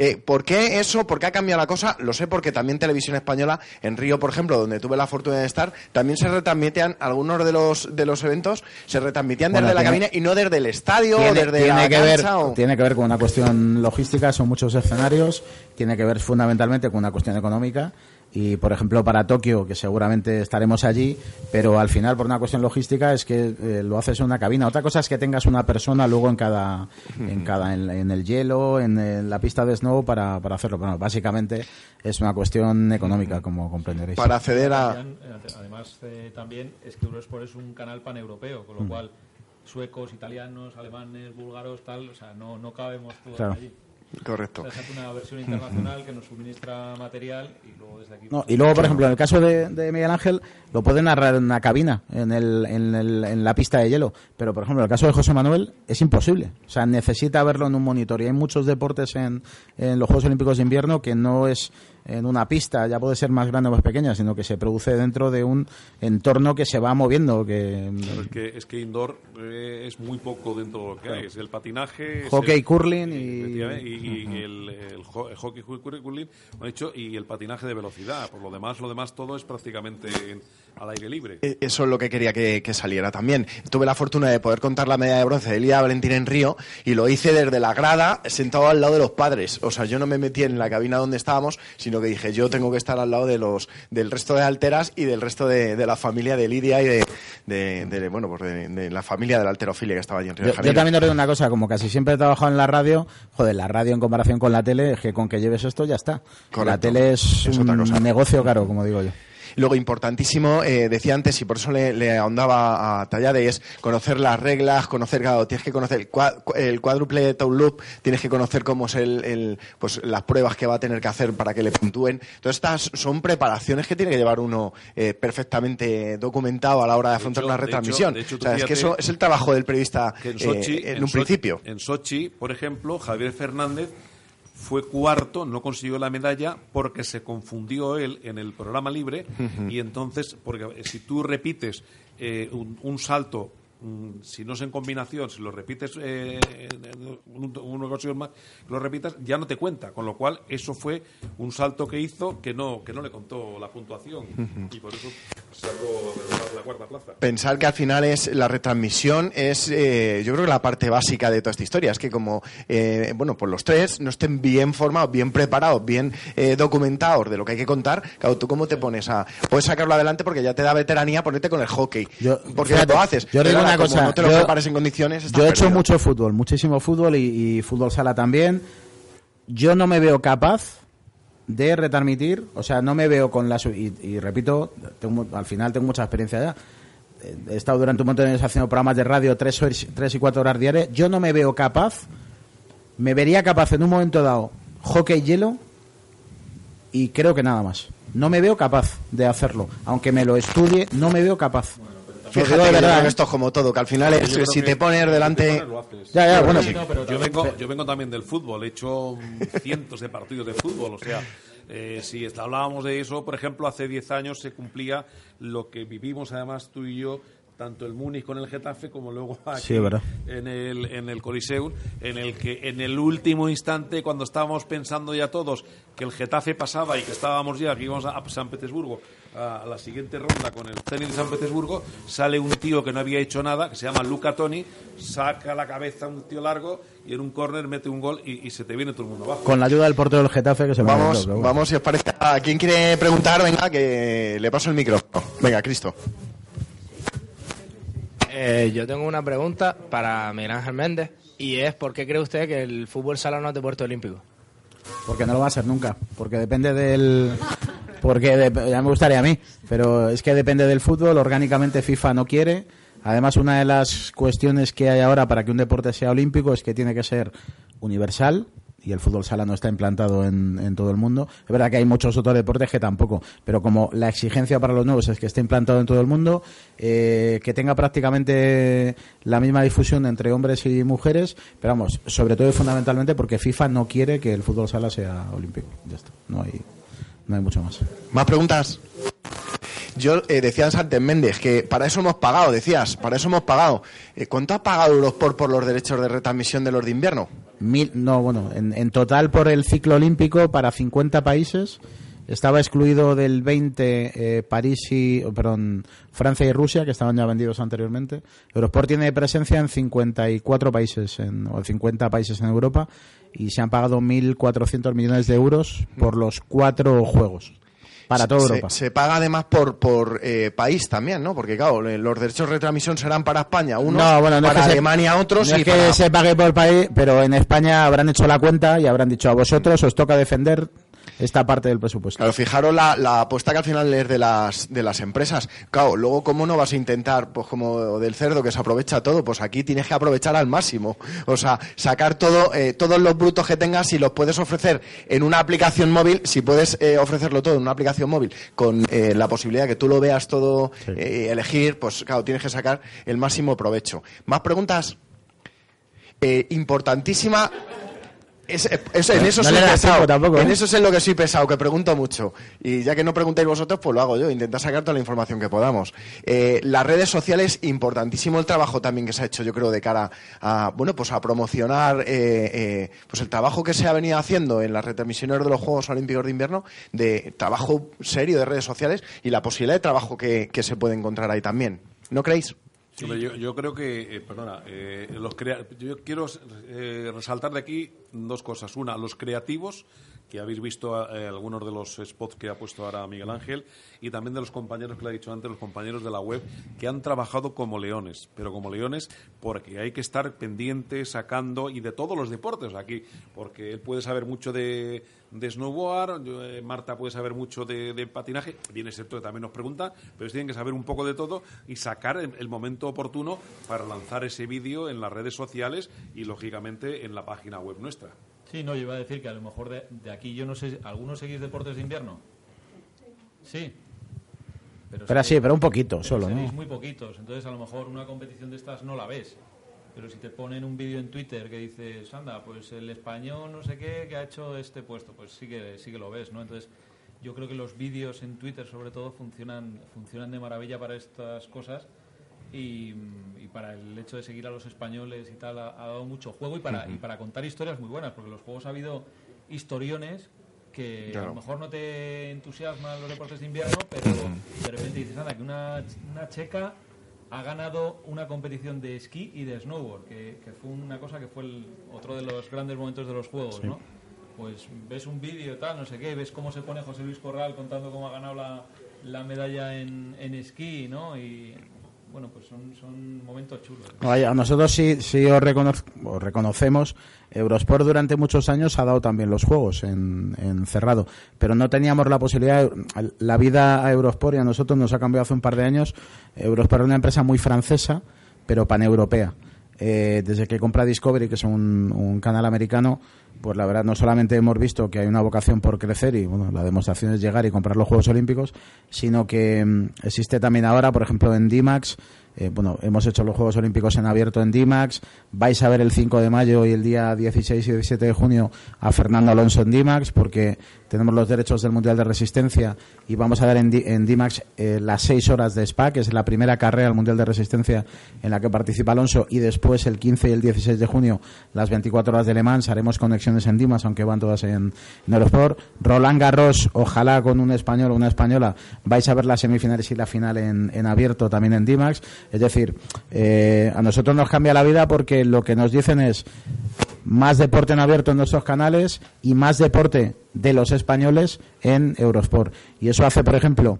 Eh, ¿Por qué eso? ¿Por qué ha cambiado la cosa? Lo sé porque también Televisión Española, en Río, por ejemplo, donde tuve la fortuna de estar, también se retransmitían algunos de los de los eventos, se retransmitían Bueno, desde la cabina y no desde el estadio o tiene, desde tiene la que ver, o- tiene que ver con una cuestión logística, son muchos escenarios, tiene que ver fundamentalmente con una cuestión económica y, por ejemplo, para Tokio, que seguramente estaremos allí, pero al final, por una cuestión logística, es que eh, lo haces en una cabina. Otra cosa es que tengas una persona luego en cada, en cada, en, en el hielo, en, la pista de snow para, para hacerlo. Pero no, básicamente es una cuestión económica, como comprenderéis. Para acceder a... Además, eh, también es que Eurosport es un canal paneuropeo, con lo Mm. cual suecos, italianos, alemanes, búlgaros, tal, o sea, no, no cabemos todos Claro. allí. Correcto. O sea, se hace una versión internacional que nos suministra material y luego desde aquí... No, y luego, por ejemplo, en el caso de, de Miguel Ángel, lo puede narrar en una cabina, en, el, en, el- en la pista de hielo. Pero, por ejemplo, en el caso de José Manuel, es imposible. O sea, necesita verlo en un monitor. Y hay muchos deportes en, en los Juegos Olímpicos de Invierno que no es en una pista, ya puede ser más grande o más pequeña, sino que se produce dentro de un entorno que se va moviendo. que Claro, es, que, es que indoor eh, es muy poco dentro de lo que hay. Es el patinaje, Hockey, el- curling y- efectivamente, y, y el, el ho- el hockey, cur- cur- curling, lo he dicho, y el patinaje de velocidad. Por lo demás, lo demás todo es prácticamente en- al aire libre. Eh, Eso es lo que quería que, que saliera también. Tuve la fortuna de poder contar la medalla de bronce de Lidia Valentín en Río y lo hice desde la grada, sentado al lado de los padres. O sea, yo no me metí en la cabina donde estábamos, sino que dije, yo tengo que estar al lado de los del resto de alteras y del resto de, de la familia de Lidia y de, de, de, bueno, pues de, la familia de la alterofilia que estaba allí en Río Yo, de Janeiro. yo también os digo una cosa, como casi siempre he trabajado en la radio, joder, la radio en comparación con la tele, es que con que lleves esto ya está. La Correcto. tele es, Es un otra cosa. negocio caro, como digo yo. Luego, importantísimo, eh, decía antes, y por eso le, le ahondaba a Tallade, es conocer las reglas, conocer, claro, tienes que conocer el, cua- el cuádruple toe loop, tienes que conocer cómo es el, el- pues las pruebas que va a tener que hacer para que le puntúen. Todas estas son preparaciones que tiene que llevar uno eh, perfectamente documentado a la hora de afrontar hecho- una de hecho- retransmisión. de hecho, o sea, es que fíjate eso es el trabajo del periodista en eh, Sochi, en, en un Sochi- principio. En Sochi, por ejemplo, Javier Fernández fue cuarto, no consiguió la medalla porque se confundió él en el programa libre y entonces, porque si tú repites eh, un, un salto, si no es en combinación, si lo repites eh, en- en un- una ocasión más, lo repitas, ya no te cuenta, con lo cual eso fue un salto que hizo que no, que no le contó la puntuación. Y por eso sacó de la cuarta plaza. Pensar que al final es la retransmisión es eh, yo creo que la parte básica de toda esta historia. Es que como eh, bueno pues los tres no estén bien formados bien preparados bien eh, documentados de lo que hay que contar claro tú cómo te pones a puedes sacarlo adelante porque ya te da veteranía ponerte con el hockey porque Fíjate, lo haces Yo una como cosa. no te lo yo- prepares en condiciones estás Yo he hecho perdido. mucho fútbol, muchísimo fútbol y, y fútbol sala también. Yo no me veo capaz de retransmitir, o sea, no me veo con la... Y, y repito, tengo al final tengo mucha experiencia ya. He estado durante un montón de años haciendo programas de radio tres, tres y cuatro horas diarias. Yo no me veo capaz, me vería capaz en un momento dado hockey hielo y creo que nada más. No me veo capaz de hacerlo. Aunque me lo estudie, no me veo capaz. Fíjate de verdad, esto es como todo, que al final es, si te pones delante... Ya, ya, bueno, Sí, yo, vengo, yo vengo también del fútbol, he hecho cientos de partidos de fútbol, o sea, eh, si hablábamos de eso, por ejemplo, hace 10 años se cumplía lo que vivimos además tú y yo, tanto el Múnich con el Getafe como luego *laughs* aquí Sí, en el, en el Coliseum, en el que en el último instante, cuando estábamos pensando ya todos que el Getafe pasaba y que estábamos ya, que íbamos a San Petersburgo, a la siguiente ronda con el Zenit de San Petersburgo, sale un tío que no había hecho nada, que se llama Luca Toni, saca la cabeza a un tío largo y en un córner mete un gol y, y se te viene todo el mundo abajo. Con la ayuda del portero del Getafe que se me ha Vamos, bueno. vamos, si os parece. ¿A quién quiere preguntar? Venga, que le paso el micrófono. Venga, Cristo. Eh, yo tengo una pregunta para Miguel Ángel Méndez y es ¿por qué cree usted que el fútbol sala no es deporte olímpico? Porque no lo va a ser nunca. Porque depende del. Porque de- ya me gustaría a mí. Pero es que depende del fútbol. Orgánicamente FIFA no quiere. Además, una de las cuestiones que hay ahora para que un deporte sea olímpico es que tiene que ser universal. Y el fútbol sala no está implantado en, todo el mundo. Es verdad que hay muchos otros deportes que tampoco. Pero como la exigencia para los nuevos es que esté implantado en todo el mundo, eh, que tenga prácticamente la misma difusión entre hombres y mujeres. Pero vamos, sobre todo y fundamentalmente porque FIFA no quiere que el fútbol sala sea olímpico. Ya está. No hay, no hay mucho más. ¿Más preguntas? Yo eh, decías antes, Méndez, que para eso hemos pagado, decías, para eso hemos pagado. Eh, ¿Cuánto ha pagado Eurosport por los derechos de retransmisión de los de invierno? Mil, no, bueno, en, total por el ciclo olímpico para 50 países estaba excluido del 20 eh, París y, oh, perdón, Francia y Rusia, que estaban ya vendidos anteriormente. Eurosport tiene presencia en 54 países, en, o 50 países en Europa, y se han pagado 1.400 millones de euros por los cuatro juegos. Para toda Se- Europa. Se, paga además por, por eh, país también, ¿no? Porque, claro, eh, los derechos de retransmisión serán para España unos, no, bueno, no es para que se- Alemania otros no y es que para... se pague por país, pero en España habrán hecho la cuenta y habrán dicho a vosotros os toca defender esta parte del presupuesto. Claro, fijaros la, la apuesta que al final es de las, de las empresas. Claro, luego, ¿cómo no vas a intentar, pues como del cerdo que se aprovecha todo? Pues aquí tienes que aprovechar al máximo. O sea, sacar todo, eh, todos los brutos que tengas y los puedes ofrecer en una aplicación móvil, si puedes eh, ofrecerlo todo en una aplicación móvil, con eh, la posibilidad de que tú lo veas todo, eh, elegir, pues claro, tienes que sacar el máximo provecho. ¿Más preguntas? Eh, importantísima. Es- es- en eso no soy pesado. tampoco, ¿eh? En eso es en lo que soy pesado, que pregunto mucho. Y ya que no preguntáis vosotros, pues lo hago yo. Intentar sacar toda la información que podamos. Eh, las redes sociales, importantísimo el trabajo también que se ha hecho, yo creo, de cara a, bueno, pues a promocionar, eh, pues el trabajo que se ha venido haciendo en las retransmisiones de los Juegos Olímpicos de Invierno, de trabajo serio de redes sociales y la posibilidad de trabajo que, que se puede encontrar ahí también. ¿No creéis? Hombre, yo, creo que, eh, perdona, eh, los crea- yo quiero eh, resaltar de aquí dos cosas. Una, los creativos que habéis visto algunos de los spots que ha puesto ahora Miguel Ángel y también de los compañeros que le he dicho antes, los compañeros de la web, que han trabajado como leones, pero como leones porque hay que estar pendiente, sacando y de todos los deportes aquí, porque él puede saber mucho de, de snowboard, eh, Marta puede saber mucho de, de patinaje, bien es cierto que también nos pregunta, pero ellos tienen que saber un poco de todo y sacar el, el momento oportuno para lanzar ese vídeo en las redes sociales y lógicamente en la página web nuestra. Sí, no, yo iba a decir que a lo mejor de, de aquí, yo no sé, ¿algunos seguís deportes de invierno? Sí. Pero seguís- sí, pero un poquito solo, ¿no? muy poquitos, entonces a lo mejor una competición de estas no la ves. Pero si te ponen un vídeo en Twitter que dices, anda, pues el español no sé qué que ha hecho este puesto, pues sí que, sí que lo ves, ¿no? Entonces yo creo que los vídeos en Twitter sobre todo funcionan, funcionan de maravilla para estas cosas y, y para el hecho de seguir a los españoles y tal ha, ha dado mucho juego y para, y para contar historias muy buenas, porque los juegos ha habido historiones que a lo mejor no te entusiasman los deportes de invierno, pero de repente dices, anda, que una, una checa ha ganado una competición de esquí y de snowboard, que, que fue una cosa que fue el- otro de los grandes momentos de los juegos, Sí. ¿no? Pues ves un vídeo tal, no sé qué, ves cómo se pone José Luis Corral contando cómo ha ganado la, la medalla en, en esquí, ¿no? Y bueno, pues son, son momentos chulos. Vaya, nosotros sí, sí os, reconocemos. Eurosport durante muchos años ha dado también los juegos en, en cerrado, pero no teníamos la posibilidad. La vida a Eurosport y a nosotros nos ha cambiado hace un par de años. Eurosport es una empresa muy francesa, pero paneuropea. Eh, desde que compra Discovery, que es un, un canal americano, pues la verdad no solamente hemos visto que hay una vocación por crecer y bueno, la demostración es llegar y comprar los Juegos Olímpicos, sino que mm, existe también ahora, por ejemplo, en DIMAX, eh, bueno, hemos hecho los Juegos Olímpicos en abierto en DIMAX, vais a ver el 5 de mayo y el día 16 y 17 de junio a Fernando Alonso en DIMAX, porque tenemos los derechos del Mundial de Resistencia y vamos a ver en, Di- en DIMAX eh, las 6 horas de Spa, que es la primera carrera del Mundial de Resistencia en la que participa Alonso, y después el 15 y el 16 de junio las 24 horas de Le Mans, haremos conexiones en DIMAX, aunque van todas en, en. Roland Garros, ojalá con un español o una española, vais a ver las semifinales y la final en, en abierto también en DIMAX. Es decir, eh, a nosotros nos cambia la vida porque lo que nos dicen es más deporte en abierto en nuestros canales y más deporte de los españoles en Eurosport. Y eso hace, por ejemplo,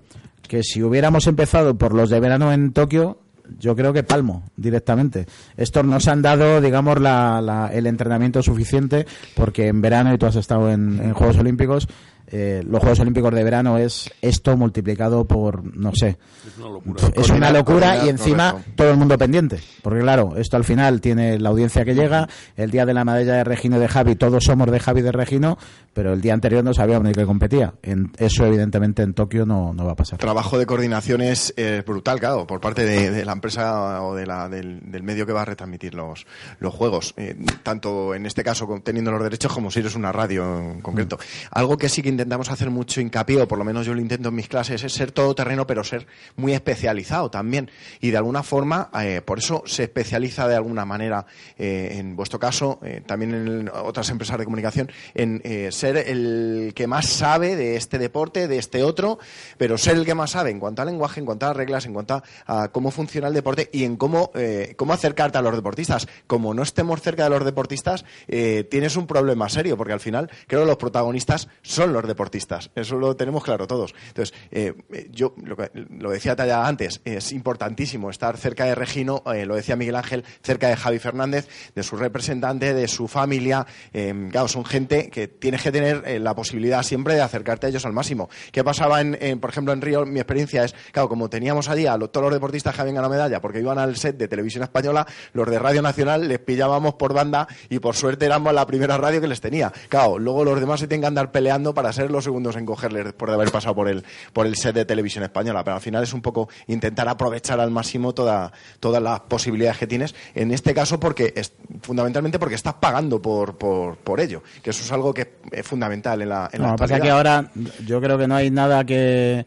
que si hubiéramos empezado por los de verano en Tokio, yo creo que palmo directamente. Estos nos han dado, digamos, la- la- el entrenamiento suficiente porque en verano, y tú has estado en, en Juegos Olímpicos, eh, los Juegos Olímpicos de verano es esto multiplicado por, no sé, Es una locura. es una Coordinar, locura coordinar, y encima correcto. todo el mundo pendiente. Porque claro, esto al final tiene la audiencia que llega, el día de la medalla de Regino y de Javi, todos somos de Javi y de Regino, pero el día anterior no sabíamos ni que competía. En, eso evidentemente en Tokio no, no va a pasar. trabajo de coordinación es eh, brutal, claro, por parte de, de la empresa o de la, del, del medio que va a retransmitir los, los juegos. Eh, tanto en este caso con- teniendo los derechos como si eres una radio en concreto. Algo que sí que intentamos hacer mucho hincapié, o por lo menos yo lo intento en mis clases, es ser todoterreno, pero ser muy especializado también. Y de alguna forma, eh, por eso se especializa de alguna manera, eh, en vuestro caso, eh, también en otras empresas de comunicación, en ser el que más sabe de este deporte, de este otro, pero ser el que más sabe en cuanto al lenguaje, en cuanto a las reglas, en cuanto a, cómo funciona el deporte y en cómo, cómo acercarte a los deportistas. Como no estemos cerca de los deportistas, tienes un problema serio, porque al final creo que los protagonistas son los deportistas. Eso lo tenemos claro todos. Entonces, eh, yo lo, lo decía Talla antes, es importantísimo estar cerca de Regino, eh, lo decía Miguel Ángel, cerca de Javi Fernández, de su representante, de su familia. Eh, claro, son gente que tienes que tener eh, la posibilidad siempre de acercarte a ellos al máximo. ¿Qué pasaba, en, por ejemplo, en Río? Mi experiencia es, claro, como teníamos allí a lo- todos los deportistas que habían ganado medalla, porque iban al set de televisión española, los de Radio Nacional les pillábamos por banda y por suerte éramos la primera radio que les tenía. Claro, luego los demás se tienen que andar peleando para ser los segundos en cogerles después de haber pasado por el, por el set de televisión española. Pero al final es un poco intentar aprovechar al máximo toda, todas las posibilidades que tienes. En este caso, porque es, fundamentalmente porque estás pagando por, por, por ello, que eso es algo que es fundamental en la, en la No, que pasa que ahora yo creo que no hay nada que...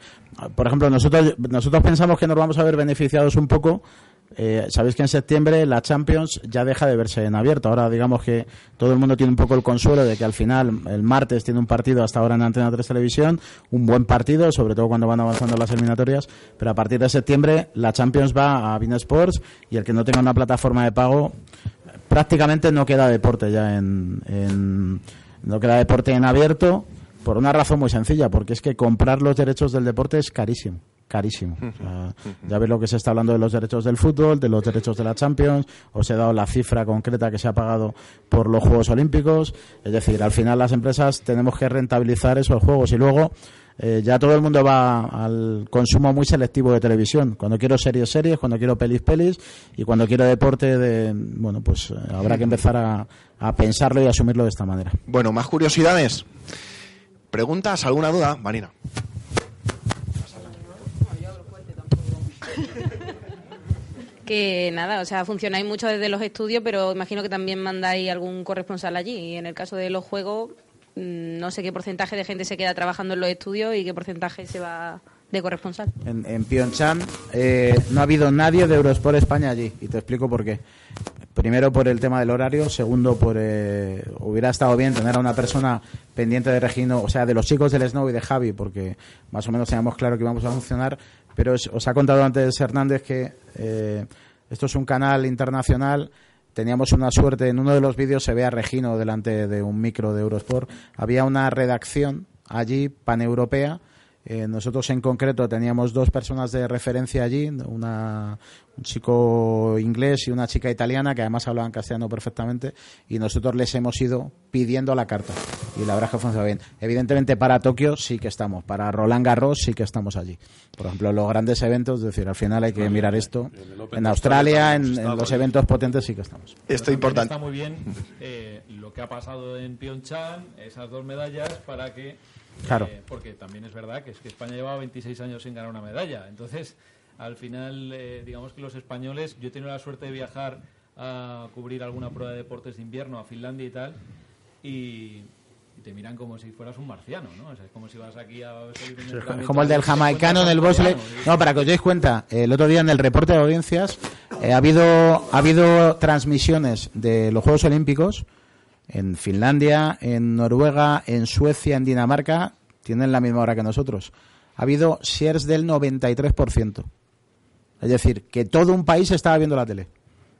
Por ejemplo, nosotros, nosotros pensamos que nos vamos a ver beneficiados un poco. Eh, Sabéis que en septiembre la Champions ya deja de verse en abierto. Ahora digamos que todo el mundo tiene un poco el consuelo de que al final el martes tiene un partido hasta ahora en Antena 3 Televisión, un buen partido, sobre todo cuando van avanzando las eliminatorias, pero a partir de septiembre la Champions va a Bein Sports y el que no tenga una plataforma de pago prácticamente no queda deporte ya en, en, no queda deporte en abierto por una razón muy sencilla, porque es que comprar los derechos del deporte es carísimo carísimo. O sea, ya ves lo que se está hablando de los derechos del fútbol, de los derechos de la Champions, os he dado la cifra concreta que se ha pagado por los Juegos Olímpicos. Es decir, al final las empresas tenemos que rentabilizar esos juegos y luego eh, ya todo el mundo va al consumo muy selectivo de televisión. Cuando quiero series, series, cuando quiero pelis, pelis y cuando quiero deporte, de, bueno, pues eh, habrá que empezar a, a pensarlo y asumirlo de esta manera. Bueno, más curiosidades. ¿Preguntas? ¿Alguna duda? Marina. Que nada, o sea, funcionáis mucho desde los estudios, pero imagino que también mandáis algún corresponsal allí. Y en el caso de los juegos, mm, no sé qué porcentaje de gente se queda trabajando en los estudios y qué porcentaje se va de corresponsal. En, en Pyeongchang eh, no ha habido nadie de Eurosport España allí y te explico por qué. Primero por el tema del horario, segundo por eh, hubiera estado bien tener a una persona pendiente de Regino, o sea, de los chicos del Snow y de Javi, porque más o menos teníamos claro que íbamos a funcionar, pero os, ha contado antes Hernández que eh, esto es un canal internacional. Teníamos una suerte, en uno de los vídeos se ve a Regino delante de un micro de Eurosport. Había una redacción allí paneuropea. Eh, nosotros en concreto teníamos dos personas de referencia allí, una, un chico inglés y una chica italiana que además hablaban castellano perfectamente y nosotros les hemos ido pidiendo la carta y la verdad es que funciona bien. Evidentemente para Tokio sí que estamos, para Roland Garros sí que estamos allí. Por ejemplo, los grandes eventos, es decir, al final hay que mirar esto. En Australia, en, en los eventos potentes sí que estamos. Esto es importante. Está muy bien eh, lo que ha pasado en Pyeongchang, esas dos medallas, para que. Claro. eh, porque también es verdad que es que España llevaba 26 años sin ganar una medalla. Entonces, al final, eh, digamos que los españoles. Yo he tenido la suerte de viajar a cubrir alguna prueba de deportes de invierno a Finlandia y tal. Y. y te miran como si fueras un marciano, ¿no? O sea, es como si vas aquí a... entrenamiento Como el del jamaicano en el en bosle. No, para que os deis cuenta, el otro día en el reporte de audiencias eh, ha habido ha habido transmisiones de los Juegos Olímpicos en Finlandia, en Noruega, en Suecia, en Dinamarca, tienen la misma hora que nosotros. Ha habido shares del 93%. Es decir, que todo un país estaba viendo la tele,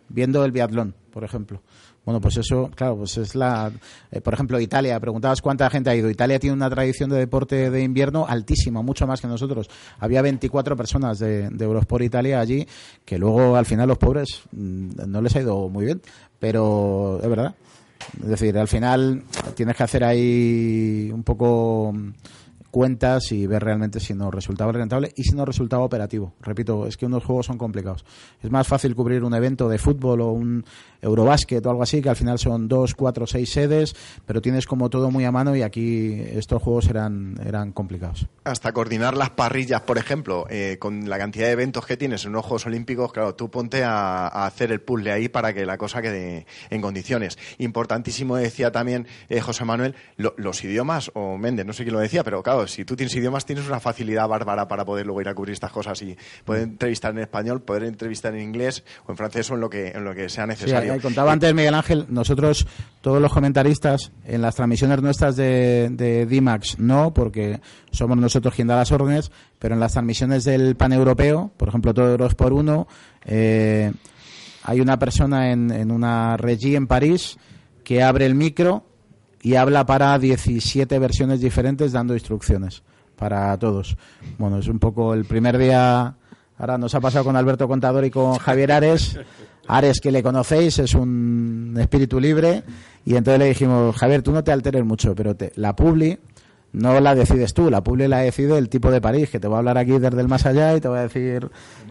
viendo el biatlón, por ejemplo. Bueno, pues eso, claro, pues es la. eh, por ejemplo, Italia, preguntabas cuánta gente ha ido. Italia tiene una tradición de deporte de invierno altísima, mucho más que nosotros. Había 24 personas de, de Eurosport Italia allí, que luego al final los pobres mm, no les ha ido muy bien, pero es verdad. Es decir, al final tienes que hacer ahí un poco mm, cuentas y ver realmente si nos resultaba rentable y si nos resultaba operativo. Repito, es que unos juegos son complicados. Es más fácil cubrir un evento de fútbol o un Eurobásquet o algo así, que al final son dos, cuatro, seis sedes, pero tienes como todo muy a mano y aquí estos juegos eran, eran complicados. Hasta coordinar las parrillas, por ejemplo, eh, con la cantidad de eventos que tienes en unos Juegos Olímpicos, claro, tú ponte a, hacer el puzzle ahí para que la cosa quede en condiciones. Importantísimo, decía también eh, José Manuel, lo- los idiomas, o Méndez, no sé quién lo decía, pero claro, si tú tienes idiomas tienes una facilidad bárbara para poder luego ir a cubrir estas cosas y poder entrevistar en español, poder entrevistar en inglés o en francés o en lo que, en lo que sea necesario. contaba antes Miguel Ángel, nosotros, todos los comentaristas, en las transmisiones nuestras de, de DIMAX, no, porque somos nosotros quien da las órdenes, pero en las transmisiones del paneuropeo, por ejemplo, todo Euros por uno, eh, hay una persona en, en una regie en París que abre el micro y habla para 17 versiones diferentes dando instrucciones para todos. Bueno, es un poco el primer día, ahora nos ha pasado con Alberto Contador y con Javier Ares. Ares, que le conocéis, es un espíritu libre y entonces le dijimos, Javier, tú no te alteres mucho, pero te, la publi no la decides tú, la publi la decide el tipo de París, que te va a hablar aquí desde el más allá y te va a decir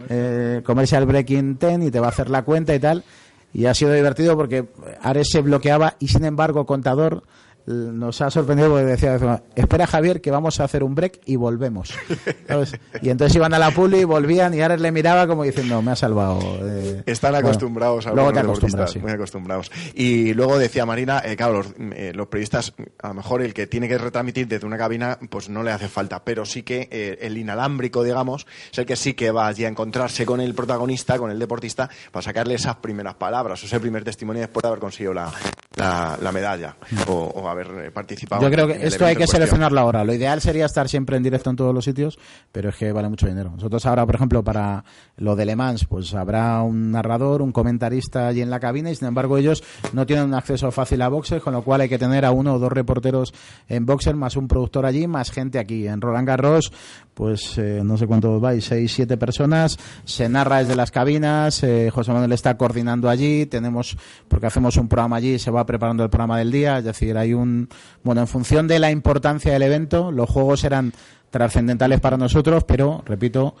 eh, Commercial Breaking Ten y te va a hacer la cuenta y tal. Y ha sido divertido porque Ares se bloqueaba y sin embargo Contador nos ha sorprendido porque decía, espera Javier que vamos a hacer un break y volvemos. *laughs* ¿Sabes? Y entonces iban a la publi, volvían y Ares le miraba como diciendo, me ha salvado. eh". Están Bueno, acostumbrados a Luego te sí. muy acostumbrados. Y luego decía Marina, eh, claro, los, eh, los periodistas, a lo mejor el que tiene que retransmitir desde una cabina, pues no le hace falta, pero sí que eh, el inalámbrico, digamos, es el que sí que va allí a encontrarse con el protagonista, con el deportista, para sacarle esas primeras palabras, o ese primer testimonio después de haber conseguido la, la, la medalla o, o haber eh, participado. Yo creo que esto hay que seleccionarlo ahora. Lo ideal sería estar siempre en directo en todos los sitios, pero es que vale mucho dinero. Nosotros ahora, por ejemplo, para lo de Le Mans, pues habrá un narrador, un comentarista allí en la cabina y sin embargo ellos no tienen un acceso fácil a boxer, con lo cual hay que tener a uno o dos reporteros en boxer, más un productor allí, más gente aquí. En Roland Garros, pues eh, no sé cuántos vais, seis, siete personas, se narra desde las cabinas, eh, José Manuel está coordinando allí, tenemos, porque hacemos un programa allí, se va preparando el programa del día, es decir, hay un, bueno, en función de la importancia del evento, los juegos eran trascendentales para nosotros, pero, repito,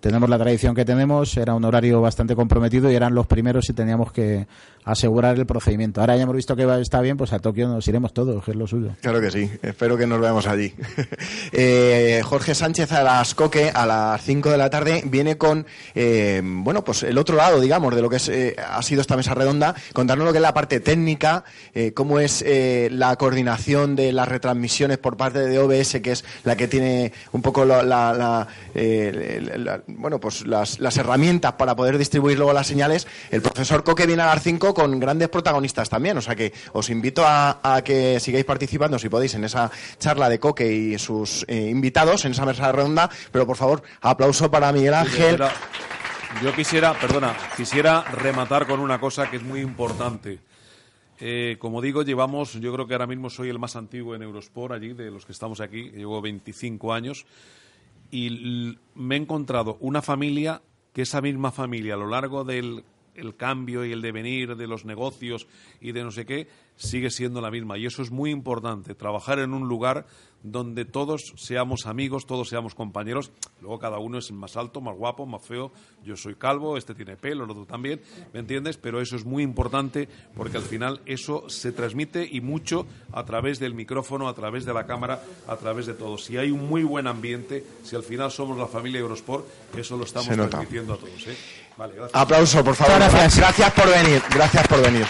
tenemos la tradición que tenemos, era un horario bastante comprometido y eran los primeros y teníamos que asegurar el procedimiento. Ahora ya hemos visto que está bien, pues a Tokio nos iremos todos, que es lo suyo. Claro que sí, espero que nos veamos allí. *laughs* Eh, Jorge Sánchez a las Coque, a las 5 de la tarde, viene con, eh, bueno, pues el otro lado, digamos, de lo que es, eh, ha sido esta mesa redonda, contarnos lo que es la parte técnica, eh, cómo es la coordinación de las retransmisiones por parte de OBS, que es la que tiene un poco la, la- la- la- bueno, pues las, las herramientas para poder distribuir luego las señales. El profesor Coque viene a las 5 con grandes protagonistas también, o sea que os invito a, a que sigáis participando, si podéis, en esa charla de Coque y sus eh, invitados, en esa mesa redonda, pero por favor, aplauso para Miguel Ángel. Yo quisiera- Yo quisiera, perdona, quisiera rematar con una cosa que es muy importante. Eh, como digo, llevamos, yo creo que ahora mismo soy el más antiguo en Eurosport allí, de los que estamos aquí, llevo 25 años, y me he encontrado una familia que esa misma familia a lo largo del el cambio y el devenir de los negocios y de no sé qué sigue siendo la misma. Y eso es muy importante trabajar en un lugar donde todos seamos amigos todos seamos compañeros. Luego cada uno es más alto más guapo más feo. Yo soy calvo este tiene pelo el otro también me entiendes pero eso es muy importante porque al final eso se transmite y mucho a través del micrófono a través de la cámara a través de todo. Si hay un muy buen ambiente si al final somos la familia Eurosport eso lo estamos transmitiendo a todos ¿eh? Vale gracias Aplauso, por favor. Gracias. Gracias por venir, gracias por venir.